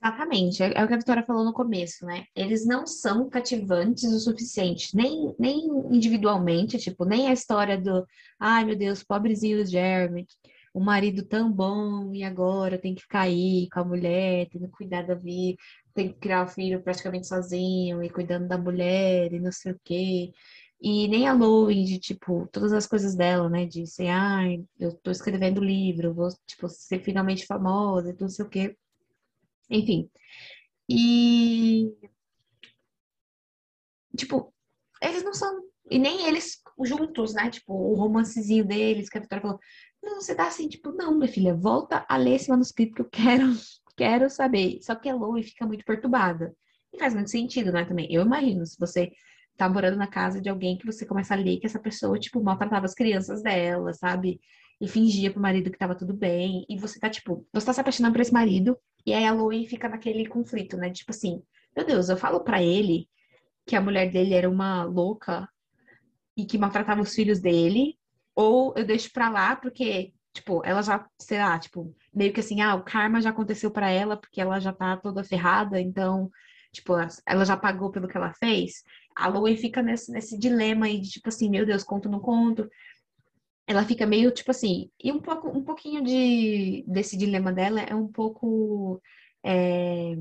Exatamente, é, é o que a Vitória falou no começo, né? Eles não são cativantes o suficiente, nem, nem individualmente, tipo, nem a história do, ai meu Deus, pobrezinho do Jeremy, o marido tão bom e agora tem que ficar aí com a mulher, tendo que cuidar da vida, tem que criar o filho praticamente sozinho e cuidando da mulher e não sei o quê. E nem a Lois, de, tipo, todas as coisas dela, né? De ser, ai, eu tô escrevendo livro, vou, tipo, ser finalmente famosa e não sei o quê. Enfim. E. Tipo, eles não são E nem eles juntos, né? Tipo, o romancezinho deles, que a Vitória falou. Não, você tá assim, tipo, não, minha filha, volta a ler esse manuscrito que eu quero, quero saber. Só que a Lois fica muito perturbada. E faz muito sentido, né, também. Eu imagino, se você tá morando na casa de alguém que você começa a ler que essa pessoa, tipo, maltratava as crianças dela, sabe? E fingia pro marido que tava tudo bem. E você tá, tipo, você tá se apaixonando por esse marido. E aí a Lois fica naquele conflito, né? Tipo assim, meu Deus, eu falo para ele que a mulher dele era uma louca e que maltratava os filhos dele, ou eu deixo pra lá porque, tipo, ela já, sei lá, tipo, meio que assim, ah, o karma já aconteceu para ela porque ela já tá toda ferrada, então, tipo, ela já pagou pelo que ela fez. A Loen fica nesse, nesse dilema aí de, tipo assim, meu Deus, conto ou não conto. Ela fica meio, tipo assim, e um pouco, um pouquinho de, desse dilema dela é um pouco é,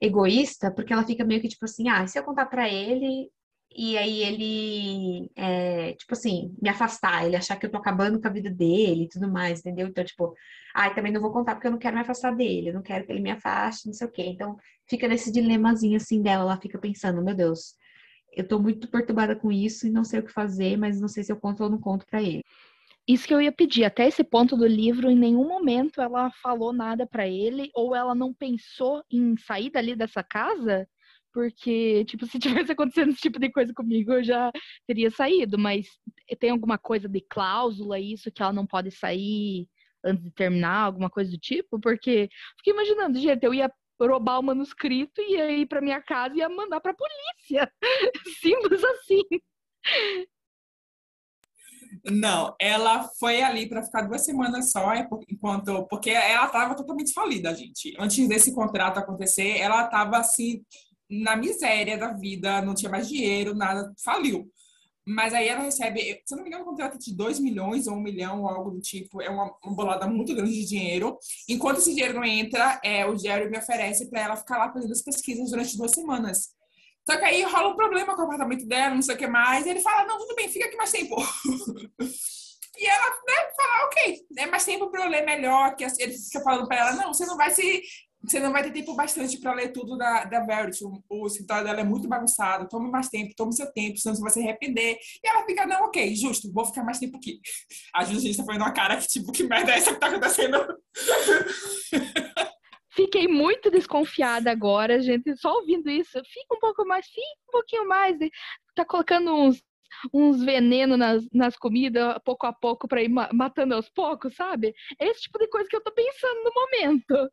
egoísta, porque ela fica meio que, tipo assim, ah, se eu contar para ele, e aí ele, é, tipo assim, me afastar, ele achar que eu tô acabando com a vida dele e tudo mais, entendeu? Então, tipo, ai, ah, também não vou contar porque eu não quero me afastar dele, eu não quero que ele me afaste, não sei o quê. Então, fica nesse dilemazinho assim dela, ela fica pensando, meu Deus, eu tô muito perturbada com isso e não sei o que fazer, mas não sei se eu conto ou não conto para ele. Isso que eu ia pedir, até esse ponto do livro, em nenhum momento ela falou nada para ele ou ela não pensou em sair dali dessa casa porque, tipo, se tivesse acontecendo esse tipo de coisa comigo, eu já teria saído, mas tem alguma coisa de cláusula, isso, que ela não pode sair antes de terminar, alguma coisa do tipo? Porque fiquei imaginando, gente, eu ia roubar o manuscrito e ia ir pra minha casa e ia mandar pra polícia. Simples assim. Não, ela foi ali para ficar duas semanas só, é enquanto porque ela estava totalmente falida, gente. Antes desse contrato acontecer, ela estava assim na miséria da vida, não tinha mais dinheiro, nada, faliu. Mas aí ela recebe, se não me engano, um contrato de 2 milhões ou 1 um milhão ou algo do tipo. É uma, uma bolada muito grande de dinheiro. Enquanto esse dinheiro não entra, é, o Jerry me oferece para ela ficar lá fazendo as pesquisas durante duas semanas. Só que aí rola um problema com o apartamento dela, não sei o que mais. E ele fala: Não, tudo bem, fica aqui mais tempo. e ela né, fala: Ok, é mais tempo para eu ler melhor. Que ele fica falando para ela: Não, você não vai se você não vai ter tempo bastante para ler tudo da, da Verity. O, o escritório dela é muito bagunçado. Tome mais tempo, tome seu tempo, senão você vai se arrepender. E ela fica, não, ok, justo, vou ficar mais tempo aqui. A Justiça foi numa cara que, tipo, que merda é essa que tá acontecendo? Fiquei muito desconfiada agora, gente, só ouvindo isso. Fica um pouco mais, fica um pouquinho mais. Tá colocando uns, uns venenos nas, nas comidas, pouco a pouco, para ir matando aos poucos, sabe? É esse tipo de coisa que eu tô pensando no momento.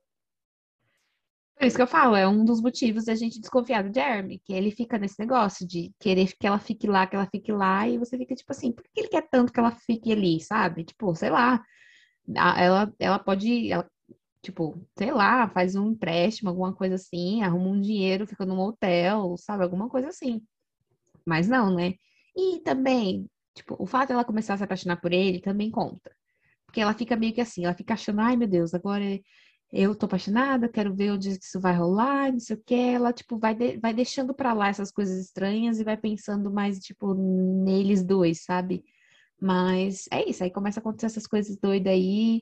Por isso que eu falo, é um dos motivos da gente desconfiar do Jeremy, que ele fica nesse negócio de querer que ela fique lá, que ela fique lá, e você fica tipo assim, por que ele quer tanto que ela fique ali, sabe? Tipo, sei lá, ela, ela pode, ela, tipo, sei lá, faz um empréstimo, alguma coisa assim, arruma um dinheiro, fica num hotel, sabe? Alguma coisa assim. Mas não, né? E também, tipo, o fato dela começar a se apaixonar por ele também conta. Porque ela fica meio que assim, ela fica achando, ai meu Deus, agora eu tô apaixonada, quero ver onde isso vai rolar, não sei o que. Ela, tipo, vai, de, vai deixando pra lá essas coisas estranhas e vai pensando mais, tipo, neles dois, sabe? Mas é isso, aí começa a acontecer essas coisas doidas aí.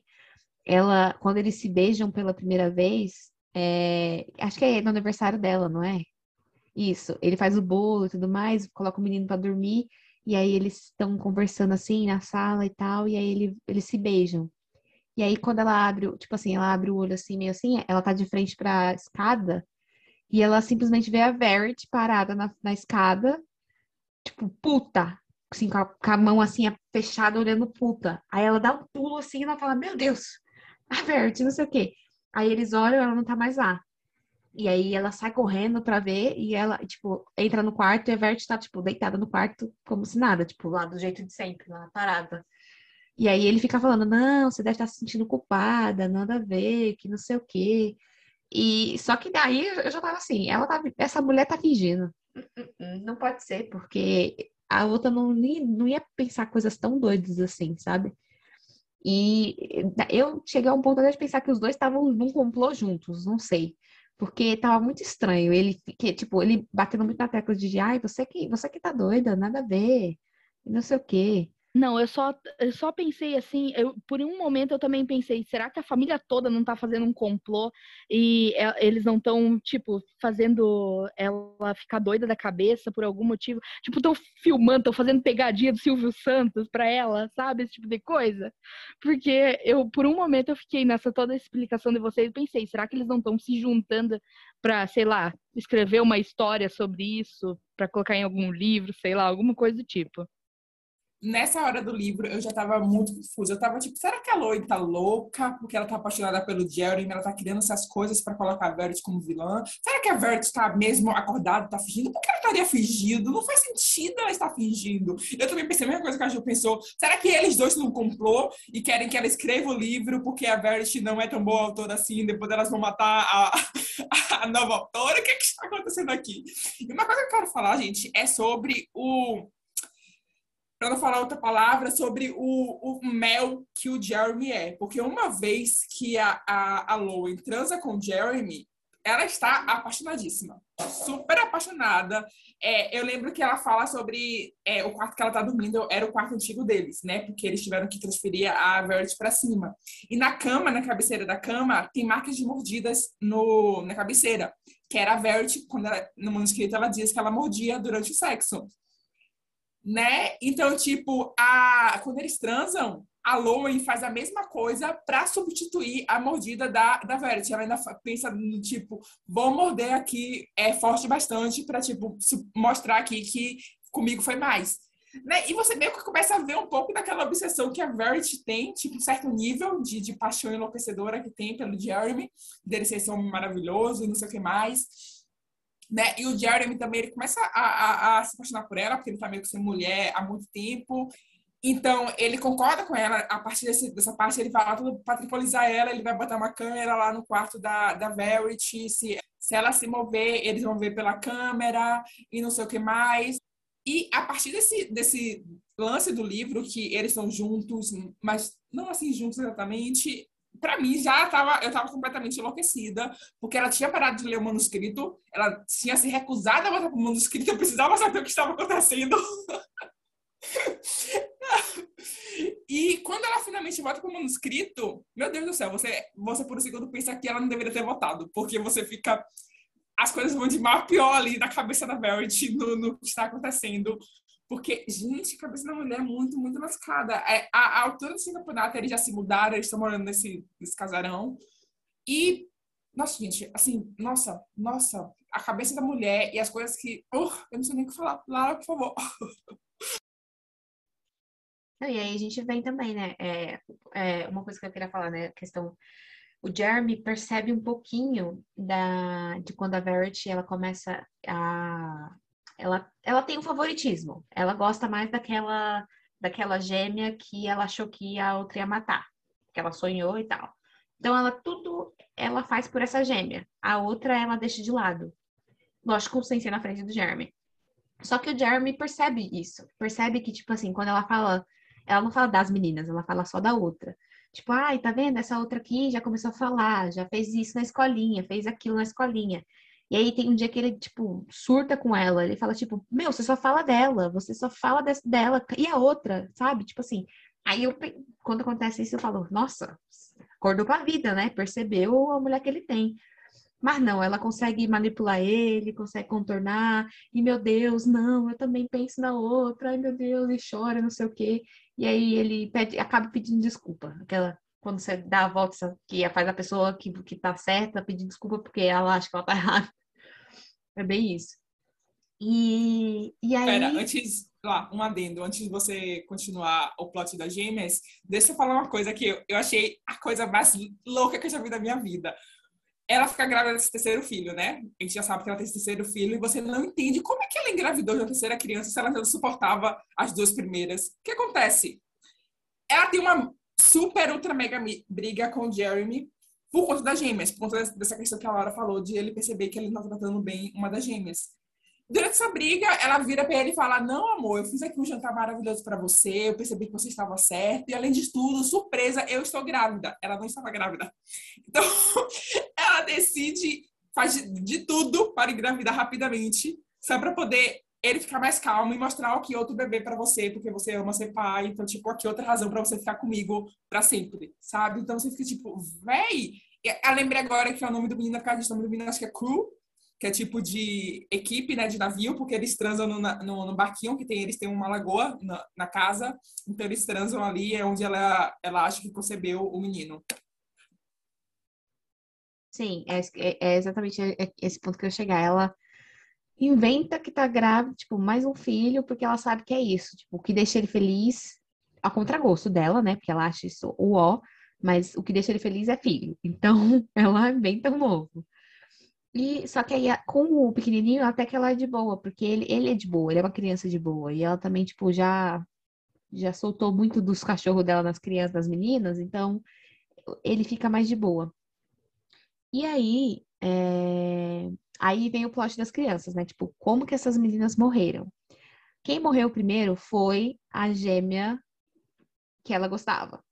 Ela, quando eles se beijam pela primeira vez, é, acho que é no aniversário dela, não é? Isso, ele faz o bolo e tudo mais, coloca o menino para dormir, e aí eles estão conversando assim na sala e tal, e aí ele, eles se beijam. E aí, quando ela abre, tipo assim, ela abre o olho assim, meio assim, ela tá de frente pra escada e ela simplesmente vê a Verity parada na, na escada, tipo, puta, assim, com a, com a, mão assim, fechada, olhando puta. Aí ela dá um pulo assim e ela fala, meu Deus, a Verity, não sei o quê. Aí eles olham, ela não tá mais lá. E aí ela sai correndo pra ver e ela, tipo, entra no quarto e a Verity tá, tipo, deitada no quarto como se nada, tipo, lá do jeito de sempre, lá parada. E aí ele fica falando, não, você deve estar se sentindo culpada, nada a ver, que não sei o quê. E só que daí eu já tava assim, ela tá, essa mulher tá fingindo. Hum, hum, hum, não pode ser, porque a outra não, não ia pensar coisas tão doidas assim, sabe? E eu cheguei a um ponto de pensar que os dois estavam num complô juntos, não sei. Porque tava muito estranho. Ele, que, tipo, ele batendo muito na tecla de, ai, você que, você que tá doida, nada a ver, não sei o quê. Não, eu só, eu só pensei assim, eu, por um momento eu também pensei, será que a família toda não tá fazendo um complô e é, eles não estão, tipo, fazendo ela ficar doida da cabeça por algum motivo? Tipo, estão filmando, estão fazendo pegadinha do Silvio Santos pra ela, sabe? Esse tipo de coisa. Porque eu, por um momento, eu fiquei nessa toda explicação de vocês e pensei, será que eles não estão se juntando pra, sei lá, escrever uma história sobre isso, pra colocar em algum livro, sei lá, alguma coisa do tipo nessa hora do livro, eu já tava muito confusa. Eu tava tipo, será que a Lloyd tá louca porque ela tá apaixonada pelo Jeremy? Ela tá criando essas coisas para colocar a Verity como vilã? Será que a Verity tá mesmo acordada, tá fingindo? Por que ela estaria fingindo? Não faz sentido ela estar fingindo. Eu também pensei a mesma coisa que a Ju pensou. Será que eles dois não complô e querem que ela escreva o livro porque a Verity não é tão boa autora assim? Depois elas vão matar a, a nova autora? O que, é que está acontecendo aqui? E uma coisa que eu quero falar, gente, é sobre o para não falar outra palavra, sobre o, o, mel que o Jeremy é. Porque uma vez que a, a, a Lowen transa com Jeremy, ela está apaixonadíssima. Super apaixonada. É, eu lembro que ela fala sobre é, o quarto que ela está dormindo, era o quarto antigo deles, né? Porque eles tiveram que transferir a Verity para cima. E na cama, na cabeceira da cama, tem marcas de mordidas no, na cabeceira. Que era a Verity, quando ela, no manuscrito ela diz que ela mordia durante o sexo né? Então, tipo, a, quando eles transam, a Lowen faz a mesma coisa para substituir a mordida da, da Verity. Ela ainda pensa no tipo, vou morder aqui é forte bastante para tipo mostrar aqui que comigo foi mais. Né? E você meio que começa a ver um pouco daquela obsessão que a Verity tem, tipo, um certo nível de, de paixão enlouquecedora que tem pelo Jeremy, dele ser esse homem maravilhoso e não sei o que mais né? E o Jeremy também ele começa a, a, a, se apaixonar por ela, porque ele tá meio que sem mulher há muito tempo. Então, ele concorda com ela. A partir desse, dessa parte, ele vai lá para tripolizar ela. Ele vai botar uma câmera lá no quarto da, da Verity. Se, se ela se mover, eles vão ver pela câmera e não sei o que mais. E a partir desse, desse lance do livro, que eles são juntos, mas não assim juntos exatamente, para mim já tava, eu estava completamente enlouquecida, porque ela tinha parado de ler o manuscrito, ela tinha se recusado a voltar para o manuscrito, eu precisava saber o que estava acontecendo. e quando ela finalmente volta para o manuscrito, meu Deus do céu, você, você por um segundo pensa que ela não deveria ter votado, porque você fica. As coisas vão de mal pior ali na cabeça da Verity no, no que está acontecendo. Porque, gente, a cabeça da mulher é muito, muito lascada. É, a, a altura desse campeonato, eles já se mudaram, eles estão morando nesse, nesse casarão. E, nossa, gente, assim, nossa, nossa, a cabeça da mulher e as coisas que. Eu não sei nem o que falar. Lara, por favor. E aí a gente vem também, né? É, é, uma coisa que eu queria falar, né? A questão. O Jeremy percebe um pouquinho da, de quando a Verity ela começa a ela, ela tem um favoritismo. Ela gosta mais daquela, daquela gêmea que ela achou que a outra ia matar, que ela sonhou e tal. Então, ela tudo ela faz por essa gêmea. A outra ela deixa de lado. Lógico, sem ser na frente do Jeremy. Só que o Jeremy percebe isso. Percebe que, tipo assim, quando ela fala. Ela não fala das meninas, ela fala só da outra. Tipo, ai, tá vendo? Essa outra aqui já começou a falar, já fez isso na escolinha, fez aquilo na escolinha. E aí tem um dia que ele, tipo, surta com ela. Ele fala, tipo, meu, você só fala dela, você só fala desse, dela. E a outra, sabe? Tipo assim. Aí eu, quando acontece isso, eu falo, nossa, acordou pra vida, né? Percebeu a mulher que ele tem. Mas não, ela consegue manipular ele, consegue contornar. E meu Deus, não, eu também penso na outra. Ai meu Deus, e chora, não sei o quê. E aí ele pede, acaba pedindo desculpa. Aquela quando você dá a volta que faz a pessoa que, que tá certa pedir desculpa porque ela acha que ela tá errada. É bem isso. E, e aí. Pera, antes, lá, um adendo, antes de você continuar o plot da Gêmeas, deixa eu falar uma coisa que eu, achei a coisa mais louca que eu já vi da minha vida. Ela fica grávida desse terceiro filho, né? A gente já sabe que ela tem esse terceiro filho e você não entende como é que ela engravidou de uma terceira criança se ela não suportava as duas primeiras. O que acontece? Ela tem uma super, ultra, mega briga com o Jeremy por conta das gêmeas, por conta dessa questão que a Laura falou, de ele perceber que ele não está tratando bem uma das gêmeas. Durante essa briga, ela vira para ele e fala: Não, amor, eu fiz aqui um jantar maravilhoso para você, eu percebi que você estava certo, e além de tudo, surpresa, eu estou grávida. Ela não estava grávida. Então, ela decide, faz de tudo para engravidar rapidamente, só para poder ele ficar mais calmo e mostrar aqui outro bebê para você, porque você ama ser pai, então, tipo, aqui outra razão para você ficar comigo para sempre, sabe? Então você fica tipo, véi! Eu lembrei agora que é o nome do menino, a gente o nome do menino acho que é Crew, que é tipo de equipe, né, de navio, porque eles transam no, no, no barquinho, que tem, eles têm uma lagoa na, na, casa, então eles transam ali, é onde ela, ela acha que concebeu o menino. Sim, é, é, é exatamente esse ponto que eu chegar. Ela inventa que tá grávida, tipo, mais um filho, porque ela sabe que é isso, tipo, o que deixa ele feliz, a contragosto dela, né, porque ela acha isso o ó, mas o que deixa ele feliz é filho. Então, ela inventa um novo. E, só que aí, com o pequenininho, até que ela é de boa, porque ele, ele é de boa, ele é uma criança de boa. E ela também, tipo, já, já soltou muito dos cachorros dela nas crianças, das meninas, então ele fica mais de boa. E aí, é... aí vem o plot das crianças, né? Tipo, como que essas meninas morreram? Quem morreu primeiro foi a gêmea que ela gostava.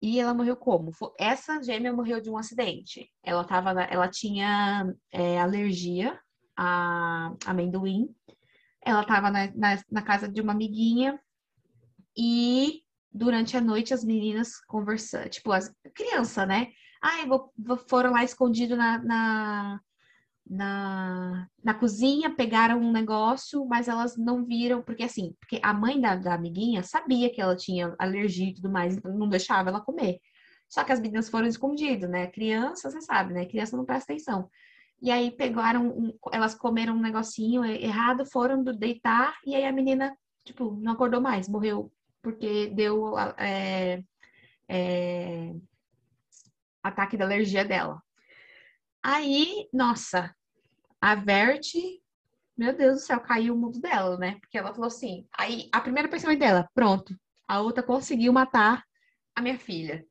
E ela morreu como? Essa gêmea morreu de um acidente. Ela, tava, ela tinha é, alergia a amendoim. Ela estava na, na, na, casa de uma amiguinha e durante a noite as meninas conversando, tipo, as criança, né? Ah, vou, vou, foram lá escondido na, na, na, na cozinha, pegaram um negócio, mas elas não viram, porque assim, porque a mãe da, da amiguinha sabia que ela tinha alergia e tudo mais, então não deixava ela comer. Só que as meninas foram escondidas, né? Criança, você sabe, né? Criança não presta atenção. E aí pegaram, um, elas comeram um negocinho errado, foram deitar, e aí a menina, tipo, não acordou mais, morreu, porque deu é, é, ataque da alergia dela. Aí, nossa, a Vert, meu Deus do céu, caiu o mundo dela, né? Porque ela falou assim. Aí a primeira pensamento dela, pronto, a outra conseguiu matar a minha filha.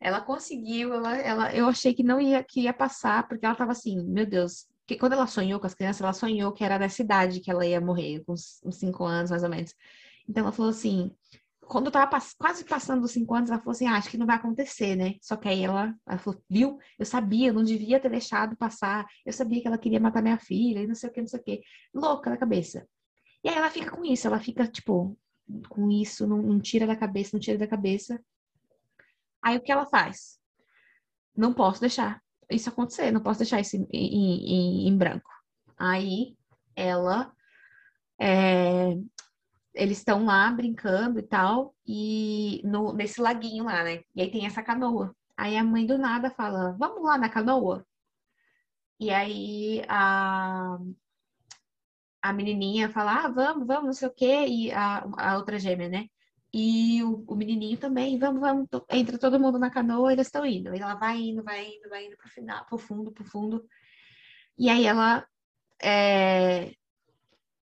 Ela conseguiu, ela, ela, eu achei que não ia, que ia passar, porque ela tava assim, meu Deus, que quando ela sonhou com as crianças, ela sonhou que era dessa idade que ela ia morrer, com uns, uns cinco anos mais ou menos. Então ela falou assim: quando eu tava pass quase passando os cinco anos, ela falou assim: ah, acho que não vai acontecer, né? Só que aí ela, ela falou: viu? Eu sabia, eu não devia ter deixado passar. Eu sabia que ela queria matar minha filha e não sei o que, não sei o que. Louca da cabeça. E aí ela fica com isso, ela fica, tipo, com isso, não, não tira da cabeça, não tira da cabeça. Aí o que ela faz? Não posso deixar isso acontecer, não posso deixar isso em, em, em, em branco. Aí ela é, eles estão lá brincando e tal, e no, nesse laguinho lá, né? E aí tem essa canoa. Aí a mãe do nada fala: Vamos lá na canoa? E aí a, a menininha fala: Ah, vamos, vamos, não sei o quê. E a, a outra gêmea, né? E o, o menininho também: Vamos, vamos. Entra todo mundo na canoa, eles estão indo. E ela vai indo, vai indo, vai indo pro final, pro fundo, pro fundo. E aí ela é,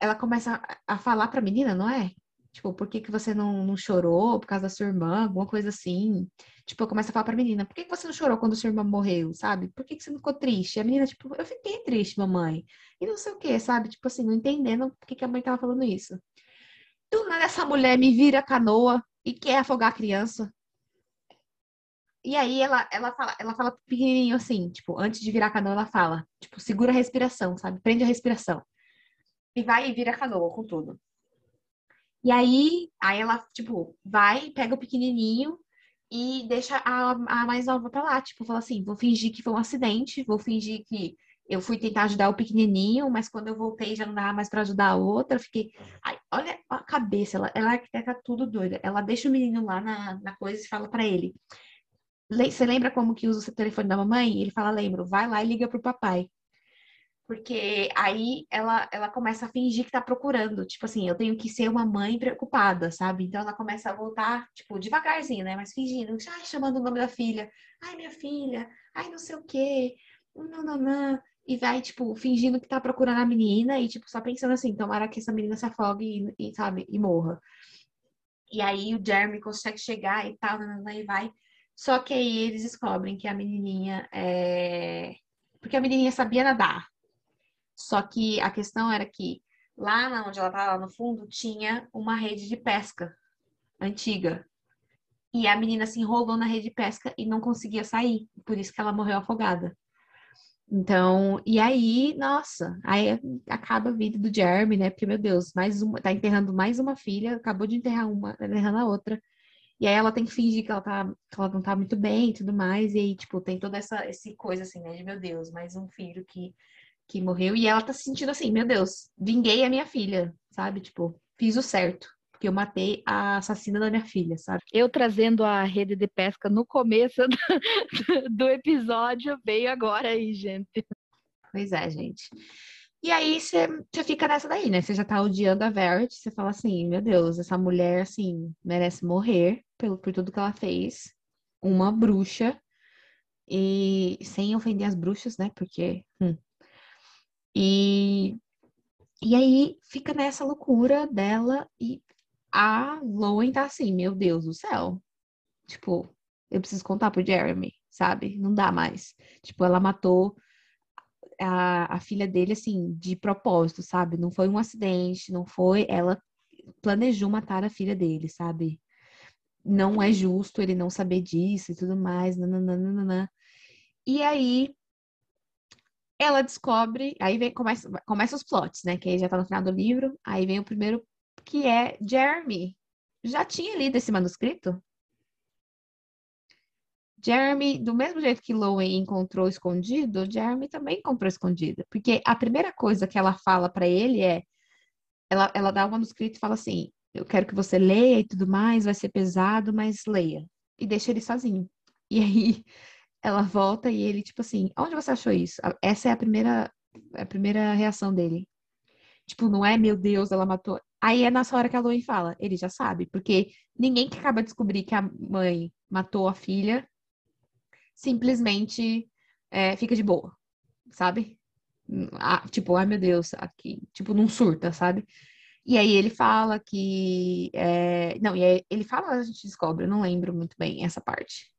ela começa a, falar pra menina, não é? Tipo, por que, que você não, não chorou por causa da sua irmã? Alguma coisa assim. Tipo, começa a falar pra menina, por que, que você não chorou quando sua irmã morreu, sabe? Por que, que você não ficou triste? E a menina, tipo, eu fiquei triste, mamãe. E não sei o que, sabe? Tipo assim, não entendendo por que, que a mãe tava falando isso. Do nada essa mulher me vira a canoa e quer afogar a criança. E aí ela, ela fala, ela fala pequenininho assim, tipo, antes de virar a canoa, ela fala, tipo, segura a respiração, sabe? Prende a respiração e vai e vira canoa com tudo. E aí, aí ela, tipo, vai, pega o pequenininho e deixa a, a mais nova pra lá. Tipo, fala assim, vou fingir que foi um acidente, vou fingir que eu fui tentar ajudar o pequenininho, mas quando eu voltei já não dava mais para ajudar a outra. Fiquei, ai, olha a cabeça, ela, ela arquiteta tudo doida. Ela deixa o menino lá na, na coisa e fala para ele. Você lembra como que usa o telefone da mamãe? Ele fala, lembro. Vai lá e liga pro papai. Porque aí ela, ela começa a fingir que tá procurando. Tipo assim, eu tenho que ser uma mãe preocupada, sabe? Então ela começa a voltar, tipo, devagarzinho, né? Mas fingindo, ai, chamando o nome da filha. Ai, minha filha. Ai, não sei o quê. Não, não, não. E vai, tipo, fingindo que tá procurando a menina e, tipo, só pensando assim, tomara que essa menina se afogue e, e sabe, e morra. E aí o Jeremy consegue chegar e tal, e vai. Só que aí eles descobrem que a menininha é. Porque a menininha sabia nadar. Só que a questão era que lá onde ela estava, no fundo, tinha uma rede de pesca antiga. E a menina se enrolou na rede de pesca e não conseguia sair. Por isso que ela morreu afogada. Então, e aí, nossa, aí acaba a vida do Jeremy, né? Porque, meu Deus, mais uma, tá enterrando mais uma filha, acabou de enterrar uma, enterrando a outra. E aí ela tem que fingir que ela tá, que ela não tá muito bem e tudo mais. E aí, tipo, tem toda essa esse coisa assim, né? De meu Deus, mais um filho que, que morreu. E ela tá se sentindo assim, meu Deus, vinguei a minha filha, sabe? Tipo, fiz o certo porque eu matei a assassina da minha filha, sabe? Eu trazendo a rede de pesca no começo do, do episódio, veio agora aí, gente. Pois é, gente. E aí você fica nessa daí, né? Você já tá odiando a Verity, você fala assim, meu Deus, essa mulher, assim, merece morrer pelo, por tudo que ela fez. Uma bruxa. E sem ofender as bruxas, né? Porque. Hum. E, e aí fica nessa loucura dela e a Lowen tá assim, meu Deus do céu. Tipo, eu preciso contar pro Jeremy, sabe? Não dá mais. Tipo, ela matou a, a filha dele, assim, de propósito, sabe? Não foi um acidente, não foi. Ela planejou matar a filha dele, sabe? Não é justo ele não saber disso e tudo mais. Nananana. E aí ela descobre, aí vem, começa, começa os plots, né? Que aí já tá no final do livro. Aí vem o primeiro que é Jeremy. Já tinha lido esse manuscrito? Jeremy, do mesmo jeito que Lowen encontrou escondido, Jeremy também encontrou escondido. Porque a primeira coisa que ela fala para ele é: ela, ela dá o manuscrito e fala assim: Eu quero que você leia e tudo mais, vai ser pesado, mas leia. E deixa ele sozinho. E aí ela volta e ele, tipo assim: Onde você achou isso? Essa é a primeira, a primeira reação dele. Tipo, não é, meu Deus, ela matou. Aí é nessa hora que a Loen fala, ele já sabe, porque ninguém que acaba de descobrir que a mãe matou a filha simplesmente é, fica de boa, sabe? Ah, tipo, ai meu Deus, aqui, tipo, não surta, sabe? E aí ele fala que. É... Não, e aí ele fala, a gente descobre, eu não lembro muito bem essa parte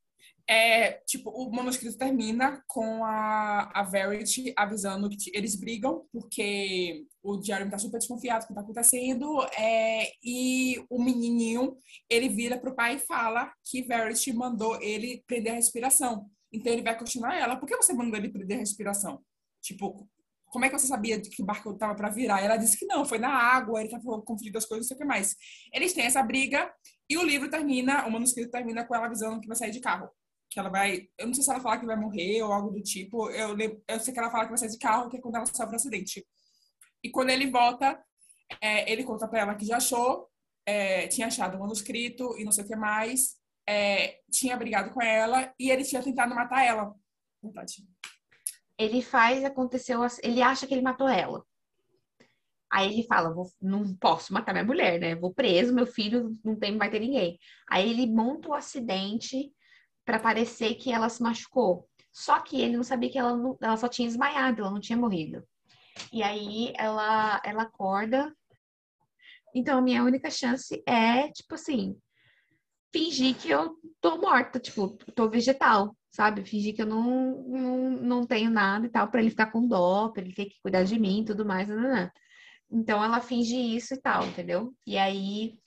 é, tipo, o manuscrito termina com a, a Verity avisando que eles brigam, porque o Jeremy tá super desconfiado do que tá acontecendo, é, e o menininho, ele vira pro pai e fala que Verity mandou ele prender a respiração. Então ele vai questionar ela, por que você mandou ele prender a respiração? Tipo, como é que você sabia que o barco tava para virar? Ela disse que não, foi na água, ele tava confundindo as coisas, não sei o que mais. Eles têm essa briga, e o livro termina, o manuscrito termina com ela avisando que vai sair de carro que ela vai. Eu não sei se ela fala que vai morrer ou algo do tipo. Eu, eu sei que ela fala que vai sair de carro, que é quando ela sofre um acidente. E quando ele volta, é, ele conta para ela que já achou, é, tinha achado um manuscrito e não sei o que mais, é, tinha brigado com ela e ele tinha tentado matar ela. Verdade. Ele faz, aconteceu, ele acha que ele matou ela. Aí ele fala, não posso matar minha mulher, né? Vou preso, meu filho não tem, vai ter ninguém. Aí ele monta o acidente para parecer que ela se machucou. Só que ele não sabia que ela, não, ela só tinha desmaiado, ela não tinha morrido. E aí ela, ela acorda. Então a minha única chance é, tipo assim, fingir que eu tô morta, tipo, tô vegetal, sabe? Fingir que eu não, não, não tenho nada e tal, para ele ficar com dó, para ele ter que cuidar de mim e tudo mais. Não, não, não. Então ela finge isso e tal, entendeu? E aí,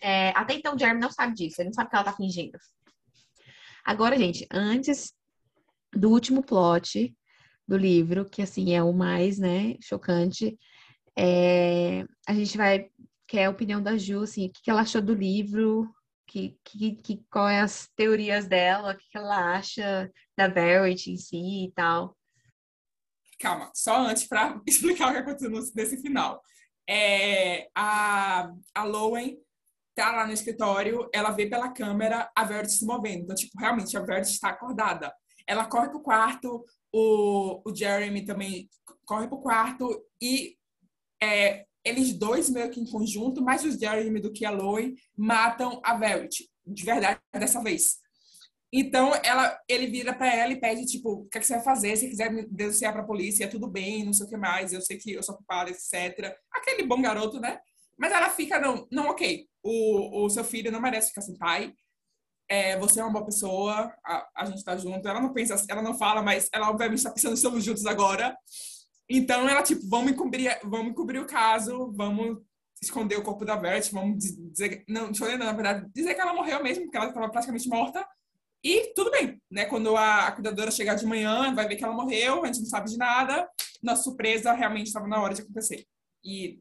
é, até então o Jeremy não sabe disso, ele não sabe que ela tá fingindo. Agora, gente, antes do último plot do livro, que assim é o mais, né, chocante, é, a gente vai quer a opinião da Ju, assim, o que, ela achou do livro, que, que, que qual é as teorias dela, o que, que ela acha da Verity em si e tal. Calma, só antes para explicar o que aconteceu nesse final. É, a, a Lowen tá lá no escritório, ela vê pela câmera a Verity se movendo. Então, tipo, realmente, a Verity está acordada. Ela corre pro quarto, o, o Jeremy também corre pro quarto e é, eles dois meio que em conjunto, mais o Jeremy do que a Lois, matam a Verity. De verdade, dessa vez. Então, ela, ele vira para ela e pede, tipo, o que, é que você vai fazer? Se quiser denunciar pra polícia, tudo bem, não sei o que mais, eu sei que eu sou culpada, etc. Aquele bom garoto, né? Mas ela fica, não, não, ok, o, o seu filho não merece ficar sem pai. É, você é uma boa pessoa, a, a gente tá junto. Ela não pensa, ela não fala, mas ela obviamente está pensando estamos juntos agora. Então ela, tipo, vamos encobrir, vamos encobrir o caso, vamos esconder o corpo da Vert, vamos dizer, não, eu ler, na verdade, dizer que ela morreu mesmo, porque ela estava praticamente morta. E tudo bem, né? Quando a, cuidadora chegar de manhã, vai ver que ela morreu, a gente não sabe de nada. Nossa surpresa realmente estava na hora de acontecer. E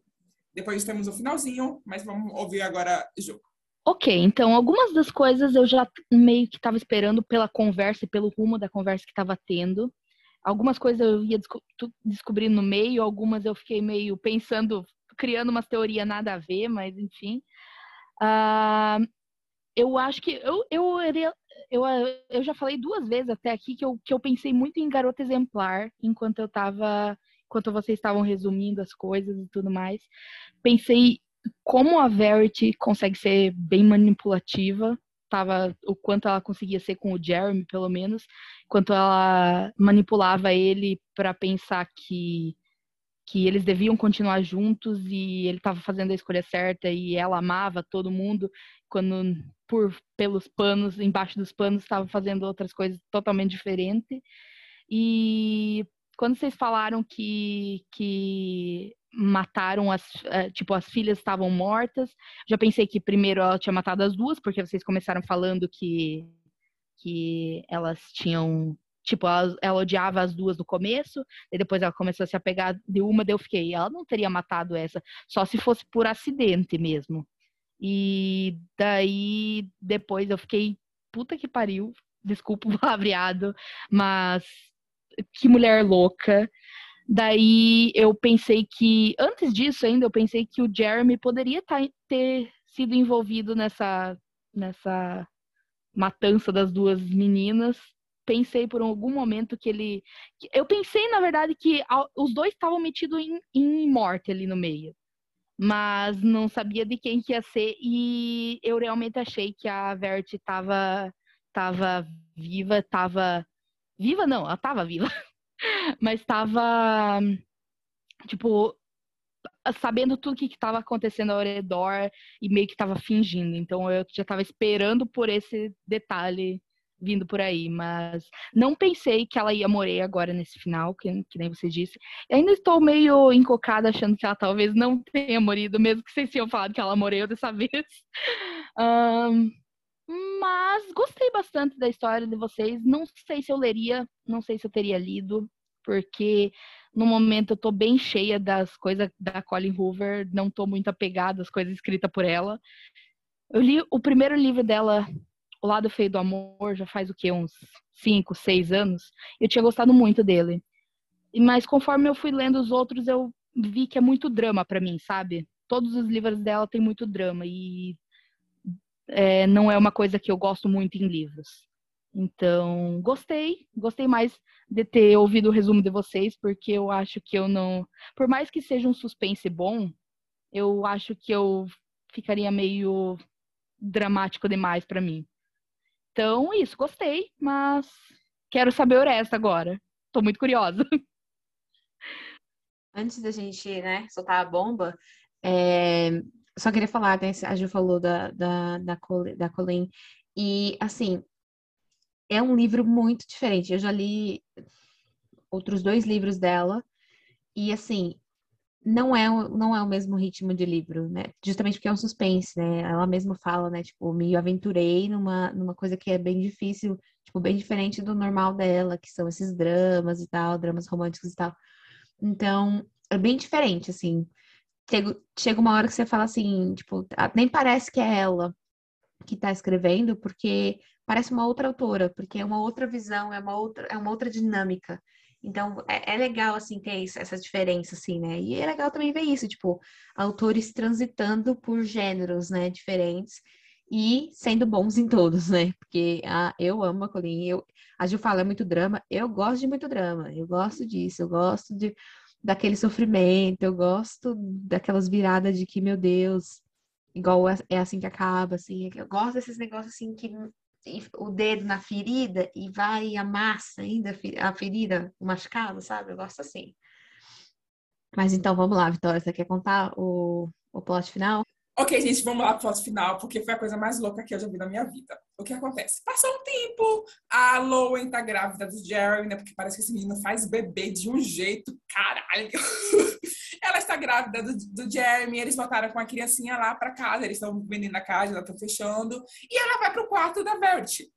depois temos o finalzinho, mas vamos ouvir agora o jogo. Ok, então algumas das coisas eu já meio que estava esperando pela conversa e pelo rumo da conversa que estava tendo. Algumas coisas eu ia desco descobrindo no meio, algumas eu fiquei meio pensando, criando umas teorias nada a ver, mas enfim. Uh, eu acho que eu, eu, eu, eu já falei duas vezes até aqui que eu, que eu pensei muito em garota exemplar enquanto eu estava enquanto vocês estavam resumindo as coisas e tudo mais. Pensei como a Verity consegue ser bem manipulativa, tava o quanto ela conseguia ser com o Jeremy, pelo menos, quanto ela manipulava ele para pensar que que eles deviam continuar juntos e ele estava fazendo a escolha certa e ela amava todo mundo quando por pelos panos embaixo dos panos estava fazendo outras coisas totalmente diferentes e quando vocês falaram que, que mataram as, eh, tipo, as filhas estavam mortas, já pensei que primeiro ela tinha matado as duas, porque vocês começaram falando que, que elas tinham, tipo, ela, ela odiava as duas no começo, e depois ela começou a se apegar de uma, daí eu fiquei, ela não teria matado essa, só se fosse por acidente mesmo. E daí, depois eu fiquei, puta que pariu, desculpa o palavreado, mas que mulher louca. Daí eu pensei que, antes disso ainda, eu pensei que o Jeremy poderia tá, ter sido envolvido nessa, nessa matança das duas meninas. Pensei por algum momento que ele. Eu pensei, na verdade, que os dois estavam metidos em, em morte ali no meio. Mas não sabia de quem que ia ser. E eu realmente achei que a Verity estava tava viva, estava Viva não, ela tava viva. Mas tava, tipo, sabendo tudo o que estava acontecendo ao redor e meio que estava fingindo. Então eu já estava esperando por esse detalhe vindo por aí, mas não pensei que ela ia morrer agora nesse final, que, que nem você disse. E ainda estou meio encocada achando que ela talvez não tenha morrido, mesmo que vocês tenham falado que ela morreu dessa vez. Um, gostei bastante da história de vocês. Não sei se eu leria, não sei se eu teria lido, porque no momento eu tô bem cheia das coisas da Colin Hoover, não tô muito apegada às coisas escritas por ela. Eu li o primeiro livro dela, O Lado Feio do Amor, já faz o que? Uns 5, 6 anos. Eu tinha gostado muito dele. Mas conforme eu fui lendo os outros, eu vi que é muito drama para mim, sabe? Todos os livros dela têm muito drama e é, não é uma coisa que eu gosto muito em livros. Então, gostei, gostei mais de ter ouvido o resumo de vocês, porque eu acho que eu não. Por mais que seja um suspense bom, eu acho que eu ficaria meio dramático demais para mim. Então, isso, gostei, mas quero saber o resto agora. Tô muito curiosa. Antes da gente, né, soltar a bomba, é, só queria falar, né? A Ju falou da, da, da, da Colleen. E, assim, é um livro muito diferente. Eu já li outros dois livros dela. E, assim, não é, não é o mesmo ritmo de livro, né? Justamente porque é um suspense, né? Ela mesma fala, né? Tipo, me aventurei numa, numa coisa que é bem difícil, tipo, bem diferente do normal dela, que são esses dramas e tal, dramas românticos e tal. Então, é bem diferente, assim chega uma hora que você fala assim, tipo, nem parece que é ela que está escrevendo, porque parece uma outra autora, porque é uma outra visão, é uma outra, é uma outra dinâmica. Então, é, é legal, assim, ter isso, essa diferença, assim, né? E é legal também ver isso, tipo, autores transitando por gêneros, né, diferentes e sendo bons em todos, né? Porque ah, eu amo a Colin, eu, a Ju fala, é muito drama, eu gosto de muito drama, eu gosto disso, eu gosto de daquele sofrimento, eu gosto daquelas viradas de que, meu Deus, igual é, é assim que acaba, assim, eu gosto desses negócios assim que o dedo na ferida e vai e amassa ainda a ferida, o machucado, sabe? Eu gosto assim. Mas então vamos lá, Vitória, você quer contar o, o plot final? Ok, gente, vamos lá pro final, porque foi a coisa mais louca que eu já vi na minha vida. O que acontece? Passou um tempo, a Lowen tá grávida do Jerry, né? Porque parece que esse menino faz bebê de um jeito, caralho. ela está grávida do, do Jeremy, eles voltaram com a criancinha lá pra casa, eles estão vendendo a casa, ela tá fechando, e ela vai pro quarto da Verity.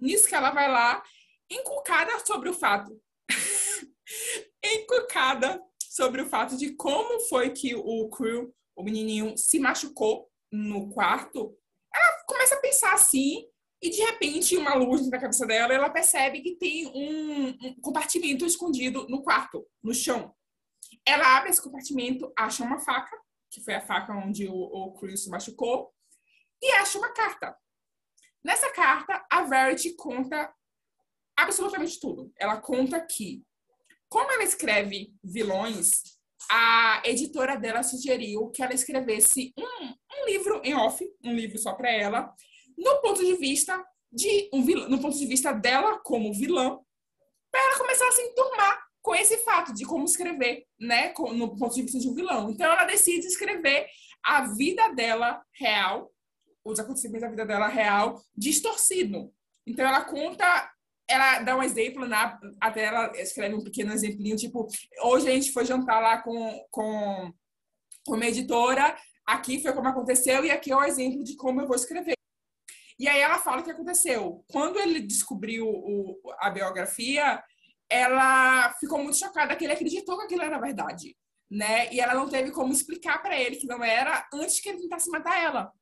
Nisso que ela vai lá, encucada sobre o fato. encucada sobre o fato de como foi que o Crew, o menininho, se machucou no quarto. Ela começa a pensar assim, e de repente, uma luz na cabeça dela, ela percebe que tem um, um compartimento escondido no quarto, no chão. Ela abre esse compartimento, acha uma faca, que foi a faca onde o, o Chris se machucou, e acha uma carta. Nessa carta, a Verity conta absolutamente tudo. Ela conta que, como ela escreve vilões, a editora dela sugeriu que ela escrevesse um, um livro em off, um livro só para ela, no ponto de vista de um vilão, no ponto de vista dela como vilã, para ela começar a se enturmar com esse fato de como escrever, né, no ponto de vista de um vilão. Então ela decide escrever a vida dela real, os acontecimentos da vida dela real distorcido. Então ela conta, ela dá um exemplo na até ela escreve um pequeno exemplinho, tipo, hoje a gente foi jantar lá com com com uma editora, aqui foi como aconteceu e aqui é o exemplo de como eu vou escrever. E aí ela fala o que aconteceu. Quando ele descobriu o, a biografia, ela ficou muito chocada que ele acreditou que aquilo era verdade, né? E ela não teve como explicar para ele que não era antes que ele tentasse matar ela.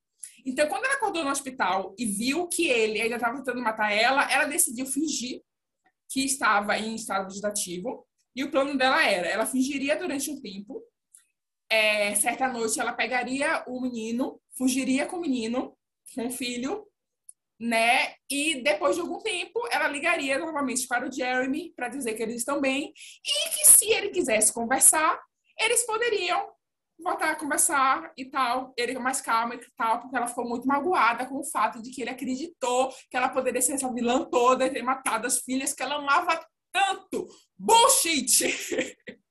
Então, quando ela acordou no hospital e viu que ele ainda estava tentando matar ela, ela decidiu fingir que estava em estado vegetativo. E o plano dela era: ela fingiria durante um tempo. É, certa noite, ela pegaria o menino, fugiria com o menino, com o filho, né? E depois de algum tempo, ela ligaria novamente para o Jeremy para dizer que eles estão bem e que se ele quisesse conversar, eles poderiam voltar a conversar e tal. Ele mais calma e tal, porque ela ficou muito magoada com o fato de que ele acreditou que ela poderia ser essa vilã toda e ter matado as filhas que ela amava tanto. Bullshit!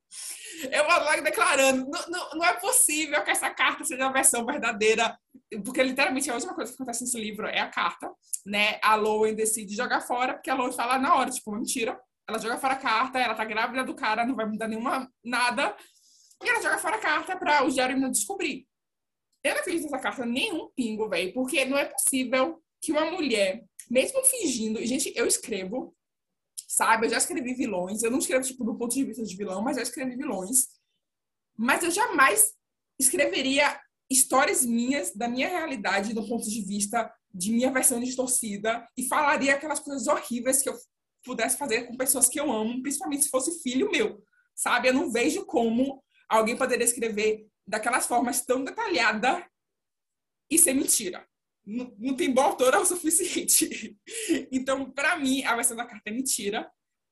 Eu lá declarando, não, não, não, é possível que essa carta seja a versão verdadeira, porque literalmente a última coisa que acontece nesse livro é a carta, né? A Lowen decide jogar fora, porque a Lowen fala na hora, tipo, mentira. Ela joga fora a carta, ela tá grávida do cara, não vai mudar nenhuma, nada. E ela joga fora a carta para o Jeremy descobrir. Eu não acredito nessa carta nenhum pingo, velho, porque não é possível que uma mulher, mesmo fingindo, gente, eu escrevo, sabe? Eu já escrevi vilões. Eu não escrevo, tipo, do ponto de vista de vilão, mas já escrevi vilões. Mas eu jamais escreveria histórias minhas, da minha realidade, do ponto de vista de minha versão distorcida, e falaria aquelas coisas horríveis que eu pudesse fazer com pessoas que eu amo, principalmente se fosse filho meu, sabe? Eu não vejo como alguém poderia escrever daquelas formas tão detalhada e ser mentira não, não tem boa autora o suficiente. Então, para mim, a versão da carta é mentira.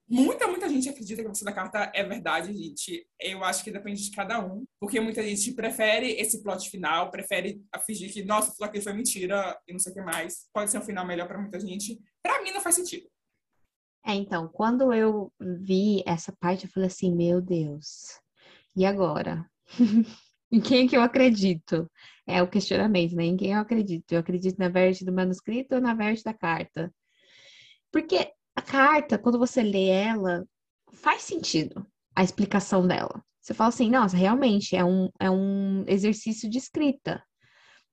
Muita, muita gente acredita que a versão da carta é verdade, gente. Eu acho que depende de cada um. Porque muita gente prefere esse plot final, prefere fingir que, nossa, tudo aquilo foi mentira e não sei o que mais. Pode ser um final melhor para muita gente. Para mim, não faz sentido. É, então, quando eu vi essa parte, eu falei assim, meu Deus, e agora? em quem é que eu acredito? É o questionamento, né? Em quem eu acredito? Eu acredito na verte do manuscrito ou na verte da carta? Porque a carta, quando você lê ela, faz sentido a explicação dela. Você fala assim, nossa, realmente é um, é um exercício de escrita.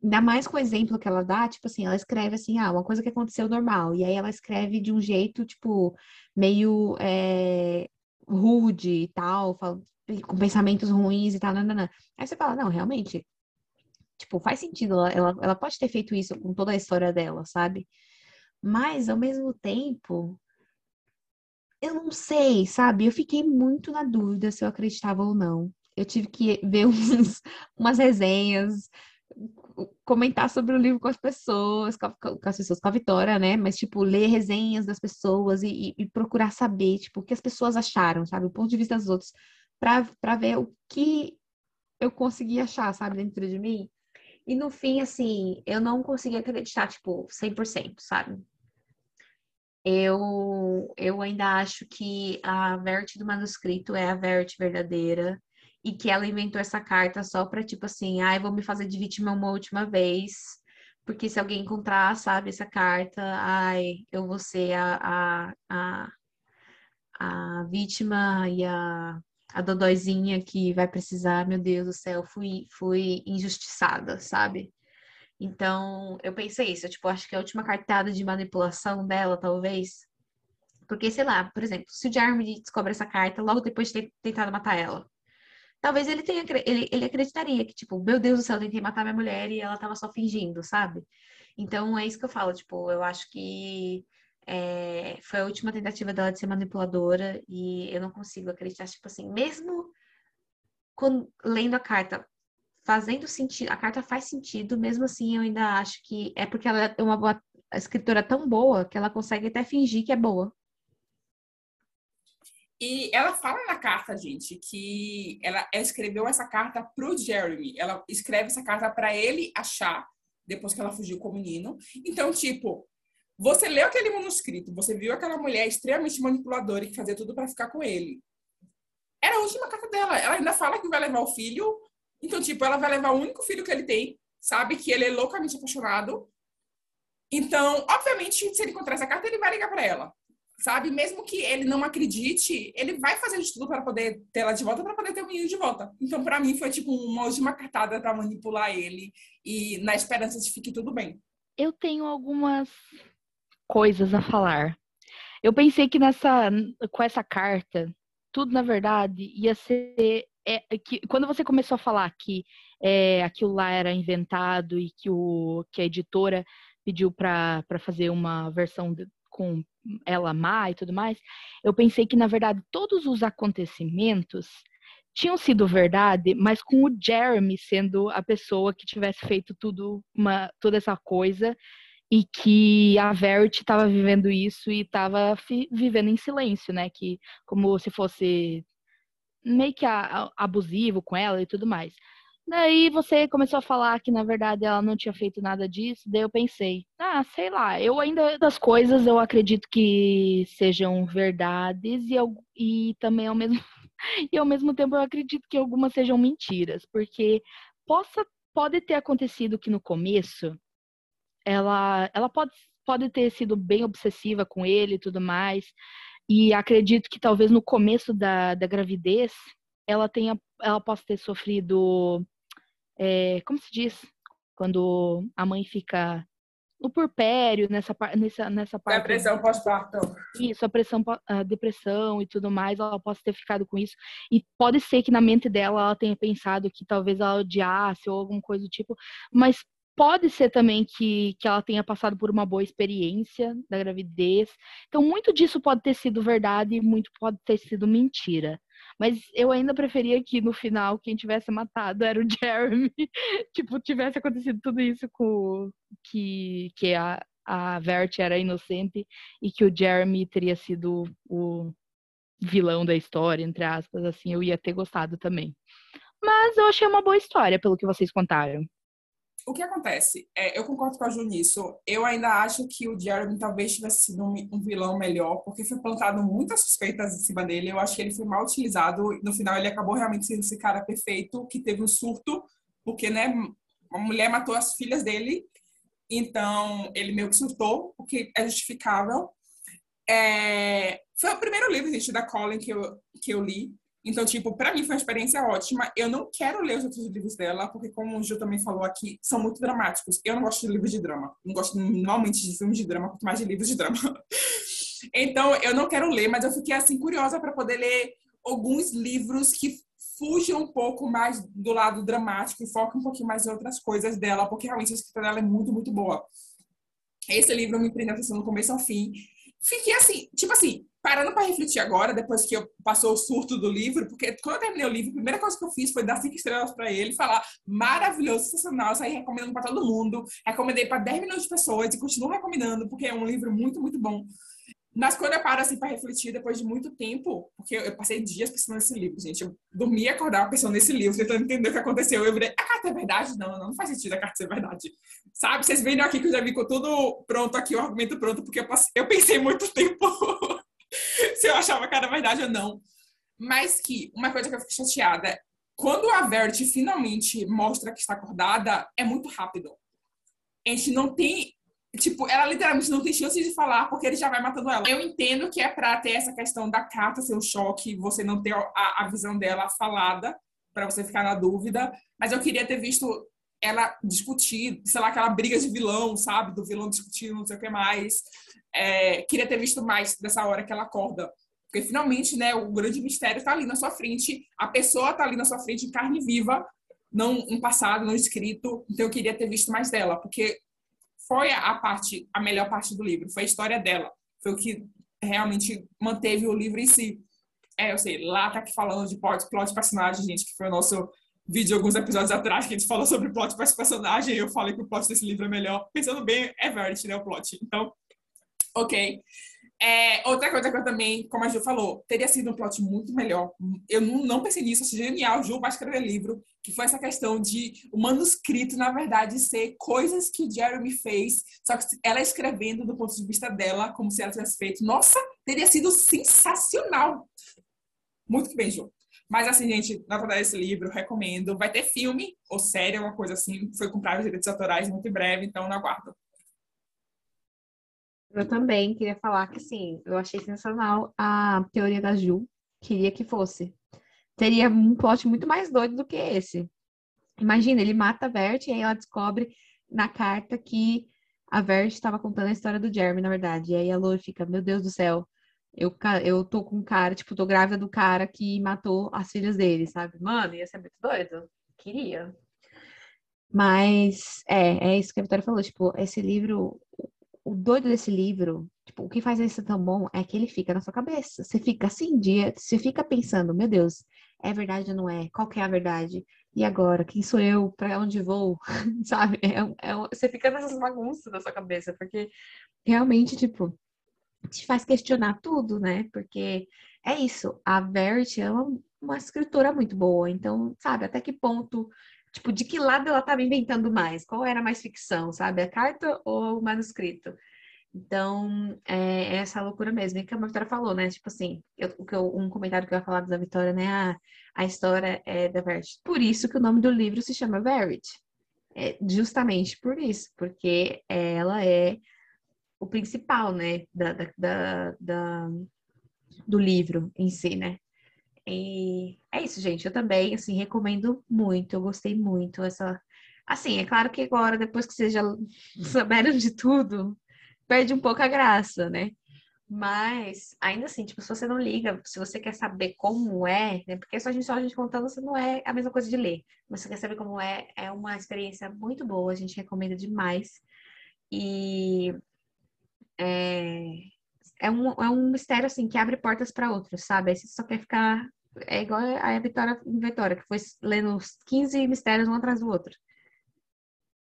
Ainda mais com o exemplo que ela dá, tipo assim, ela escreve assim, ah, uma coisa que aconteceu normal. E aí ela escreve de um jeito, tipo, meio é, rude e tal, com pensamentos ruins e tal, nanana. Aí você fala, não, realmente, tipo, faz sentido, ela, ela, ela pode ter feito isso com toda a história dela, sabe? Mas, ao mesmo tempo, eu não sei, sabe? Eu fiquei muito na dúvida se eu acreditava ou não. Eu tive que ver uns, umas resenhas, comentar sobre o livro com as pessoas, com, as pessoas, com a Vitória, né? Mas, tipo, ler resenhas das pessoas e, e, procurar saber, tipo, o que as pessoas acharam, sabe? O ponto de vista dos outros para ver o que eu consegui achar, sabe, dentro de mim. E no fim, assim, eu não consegui acreditar, tipo, 100%, sabe? Eu, eu ainda acho que a Verte do manuscrito é a Verte verdadeira e que ela inventou essa carta só para, tipo assim, ai, ah, vou me fazer de vítima uma última vez, porque se alguém encontrar, sabe, essa carta, ai, eu vou ser a, a, a, a vítima e a a dodóizinha que vai precisar, meu Deus do céu, fui, fui injustiçada, sabe? Então, eu pensei isso, eu, tipo, acho que a última cartada de manipulação dela, talvez. Porque, sei lá, por exemplo, se o Jeremy descobre essa carta logo depois de ter tentado matar ela, talvez ele tenha ele, ele acreditaria que, tipo, meu Deus do céu, eu tentei matar minha mulher e ela tava só fingindo, sabe? Então, é isso que eu falo, tipo, eu acho que é, foi a última tentativa dela de ser manipuladora e eu não consigo acreditar, tipo assim, mesmo quando, lendo a carta, fazendo sentido, a carta faz sentido, mesmo assim eu ainda acho que é porque ela é uma boa, escritora tão boa que ela consegue até fingir que é boa. E ela fala na carta, gente, que ela escreveu essa carta pro Jeremy. Ela escreve essa carta para ele achar depois que ela fugiu com o menino. Então, tipo, você leu aquele manuscrito, você viu aquela mulher extremamente manipuladora que fazia tudo para ficar com ele. Era a última carta dela. Ela ainda fala que vai levar o filho. Então, tipo, ela vai levar o único filho que ele tem, sabe? Que ele é loucamente apaixonado. Então, obviamente, se ele encontrar essa carta, ele vai ligar para ela. Sabe? Mesmo que ele não acredite, ele vai fazer de tudo para poder ter ela de volta, para poder ter o menino de volta. Então, para mim, foi tipo uma última cartada para manipular ele e na esperança de que fique tudo bem. Eu tenho algumas coisas a falar. Eu pensei que nessa com essa carta tudo, na verdade, ia ser. É, que, quando você começou a falar que é, aquilo lá era inventado e que, o, que a editora pediu para fazer uma versão com ela má e tudo mais, eu pensei que, na verdade, todos os acontecimentos tinham sido verdade, mas com o Jeremy sendo a pessoa que tivesse feito tudo uma, toda essa coisa e que a Verity estava vivendo isso e estava vivendo em silêncio, né? Que como se fosse meio que a, a, abusivo com ela e tudo mais. Daí você começou a falar que na verdade ela não tinha feito nada disso, daí eu pensei, ah, sei lá, eu ainda das coisas eu acredito que sejam verdades e, e também ao mesmo e ao mesmo tempo eu acredito que algumas sejam mentiras, porque possa pode ter acontecido que no começo ela, ela pode, pode ter sido bem obsessiva com ele e tudo mais. E acredito que talvez no começo da, da gravidez ela tenha, ela possa ter sofrido, é, como se diz, quando a mãe fica no purpério, nessa, nessa, nessa parte. Depressão pós-parto. Isso, a, pressão, a depressão e tudo mais, ela possa ter ficado com isso. E pode ser que na mente dela ela tenha pensado que talvez ela odiasse ou alguma coisa do tipo, mas Pode ser também que, que ela tenha passado por uma boa experiência da gravidez. Então, muito disso pode ter sido verdade e muito pode ter sido mentira. Mas eu ainda preferia que no final quem tivesse matado era o Jeremy. tipo, tivesse acontecido tudo isso com que, que a, a Vert era inocente e que o Jeremy teria sido o vilão da história, entre aspas, assim, eu ia ter gostado também. Mas eu achei uma boa história, pelo que vocês contaram o que acontece? É, eu concordo com a Ju nisso. Eu ainda acho que o Jeremy talvez tivesse sido um, um, vilão melhor, porque foi plantado muitas suspeitas em cima dele. Eu acho que ele foi mal utilizado. No final, ele acabou realmente sendo esse cara perfeito, que teve um surto, porque, né, uma mulher matou as filhas dele. Então, ele meio que surtou, o que é justificável. É, foi o primeiro livro, gente, da Colin que eu, que eu li. Então, tipo, para mim foi uma experiência ótima. Eu não quero ler os outros livros dela, porque como o Gil também falou aqui, são muito dramáticos. Eu não gosto de livros de drama. Não gosto normalmente de filmes de drama, quanto mais de livros de drama. então, eu não quero ler, mas eu fiquei assim curiosa para poder ler alguns livros que fujam um pouco mais do lado dramático e focam um pouquinho mais em outras coisas dela, porque realmente a escrita dela é muito, muito boa. Esse livro me prendeu atenção do começo ao fim. Fiquei assim, tipo assim, parando para refletir agora, depois que eu passou o surto do livro, porque quando eu terminei o livro, a primeira coisa que eu fiz foi dar cinco estrelas para ele, falar maravilhoso, sensacional, sair recomendando para todo mundo, recomendei para 10 milhões de pessoas e continuo recomendando, porque é um livro muito, muito bom. Mas quando eu paro assim para refletir depois de muito tempo, porque eu, passei dias pensando nesse livro, gente, eu dormi e acordava pensando nesse livro, tentando entender o que aconteceu. Eu virei, a carta é verdade? Não, não, faz sentido a carta ser verdade. Sabe? Vocês viram aqui que eu já vi com tudo pronto aqui, o argumento pronto, porque eu, passei, eu pensei muito tempo se eu achava que era verdade ou não. Mas que uma coisa que eu fiquei chateada, quando a Verity finalmente mostra que está acordada, é muito rápido. A gente não tem tipo, ela literalmente não tem chance de falar porque ele já vai matando ela. Eu entendo que é pra ter essa questão da carta ser um choque, você não ter a, a visão dela falada, para você ficar na dúvida, mas eu queria ter visto ela discutir, sei lá, aquela briga de vilão, sabe? Do vilão discutindo não sei o que mais. É, queria ter visto mais dessa hora que ela acorda. Porque finalmente, né, o grande mistério está ali na sua frente, a pessoa está ali na sua frente em carne viva, não um passado, não escrito. Então eu queria ter visto mais dela, porque foi a parte, a melhor parte do livro, foi a história dela. Foi o que realmente manteve o livro em si. É, eu sei, lá tá falando de plot, plot personagem, gente, que foi o nosso vídeo alguns episódios atrás que a gente falou sobre plot para personagem eu falei que o plot desse livro é melhor. Pensando bem, é Verity, né, o plot. Então, ok. É, outra coisa que eu também, como a Ju falou, teria sido um plot muito melhor. Eu não, não pensei nisso, achei genial. Ju vai escrever livro, que foi essa questão de o manuscrito, na verdade, ser coisas que o Jeremy fez, só que ela escrevendo do ponto de vista dela, como se ela tivesse feito. Nossa, teria sido sensacional. Muito bem, Ju. Mas assim, gente, na verdade, esse livro, recomendo. Vai ter filme ou série, uma coisa assim. Foi comprar os direitos autorais muito em breve, então não aguardo. Eu também queria falar que, sim, eu achei sensacional a teoria da Ju. Queria que fosse. Teria um plot muito mais doido do que esse. Imagina, ele mata a Vert e aí ela descobre na carta que a Vert estava contando a história do Jeremy, na verdade. E aí a Lou fica, meu Deus do céu, eu, eu tô com um cara, tipo, tô grávida do cara que matou as filhas dele, sabe? Mano, ia ser muito doido. Queria. Mas é, é isso que a Vitória falou, tipo, esse livro, o doido desse livro, tipo, o que faz ele ser tão bom é que ele fica na sua cabeça. Você fica assim, dia, você fica pensando, meu Deus, é verdade ou não é? Qual que é a verdade? E agora? Quem sou eu? Para onde vou? Sabe? É, é, você fica nessas bagunças na sua cabeça, porque realmente, tipo, te faz questionar tudo, né? Porque é isso, a Verity é uma, uma escritora muito boa, então, sabe, até que ponto Tipo, de que lado ela estava inventando mais? Qual era mais ficção, sabe? A carta ou o manuscrito? Então, é, é essa loucura mesmo. E que a Vitória falou, né? Tipo assim, eu, um comentário que eu ia falar da Vitória, né? A, a história é da Verity. Por isso que o nome do livro se chama Verity. É justamente por isso, porque ela é o principal, né? Da, da, da, da do livro em si, né? E é isso, gente. Eu também, assim, recomendo muito. Eu gostei muito. Essa, assim, é claro que agora, depois que vocês já souberam de tudo, perde um pouco a graça, né? Mas, ainda assim, tipo, se você não liga, se você quer saber como é, né? Porque só a gente, só a gente contando, você não é a mesma coisa de ler. Mas se você quer saber como é, é uma experiência muito boa, a gente recomenda demais. E é, é, um, é um mistério, assim, que abre portas para outros, sabe? Aí você só quer ficar é igual a Vitória, Vitória, que foi lendo os 15 mistérios um atrás do outro.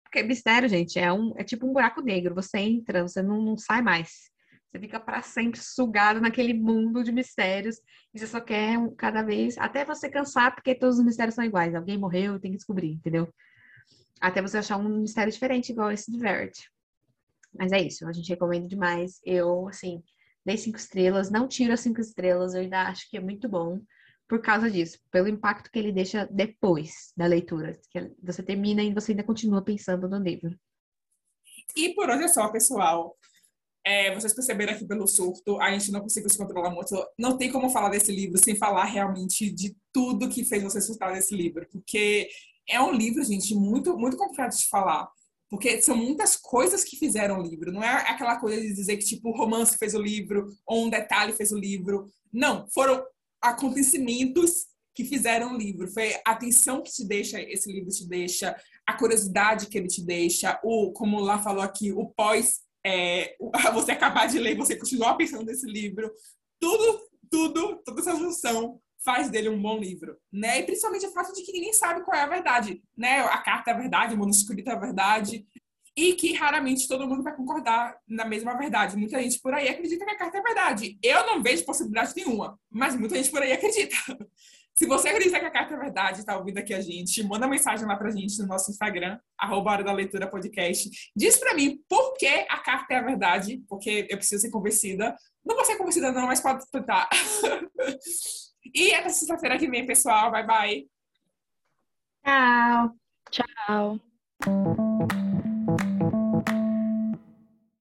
Porque mistério, gente, é, um, é tipo um buraco negro. Você entra, você não, não sai mais. Você fica para sempre sugado naquele mundo de mistérios e você só quer um, cada vez, até você cansar, porque todos os mistérios são iguais. Alguém morreu, tem que descobrir, entendeu? Até você achar um mistério diferente, igual esse de Verity. Mas é isso, a gente recomenda demais. Eu, assim, dei cinco estrelas, não tiro as cinco estrelas, eu ainda acho que é muito bom por causa disso, pelo impacto que ele deixa depois da leitura. Que você termina e você ainda continua pensando no livro. E por hoje é só, pessoal. É, vocês perceberam aqui pelo surto, a gente não conseguiu se controlar muito. Não tem como falar desse livro sem falar realmente de tudo que fez você surtar desse livro, porque é um livro, gente, muito, muito complicado de falar. Porque são muitas coisas que fizeram o livro. Não é aquela coisa de dizer que, tipo, o romance fez o livro, ou um detalhe fez o livro. Não, foram acontecimentos que fizeram o livro. Foi a atenção que te deixa, esse livro te deixa, a curiosidade que ele te deixa, o, como lá falou aqui, o pós, é, você acabar de ler, você continuar pensando nesse livro. Tudo, tudo, toda essa junção faz dele um bom livro, né? E principalmente o fato de que ninguém sabe qual é a verdade, né? A carta é a verdade, o manuscrito é a verdade e que raramente todo mundo vai concordar na mesma verdade. Muita gente por aí acredita que a carta é verdade. Eu não vejo possibilidade nenhuma, mas muita gente por aí acredita. Se você acredita que a carta é verdade, está ouvindo aqui a gente, manda mensagem lá pra gente no nosso Instagram, arroba Hora da Leitura Podcast. Diz pra mim por que a carta é a verdade, porque eu preciso ser convencida. Não vou ser convencida não, mas pode tentar. e até sexta-feira que vem, pessoal. Bye, bye. Tchau. Tchau.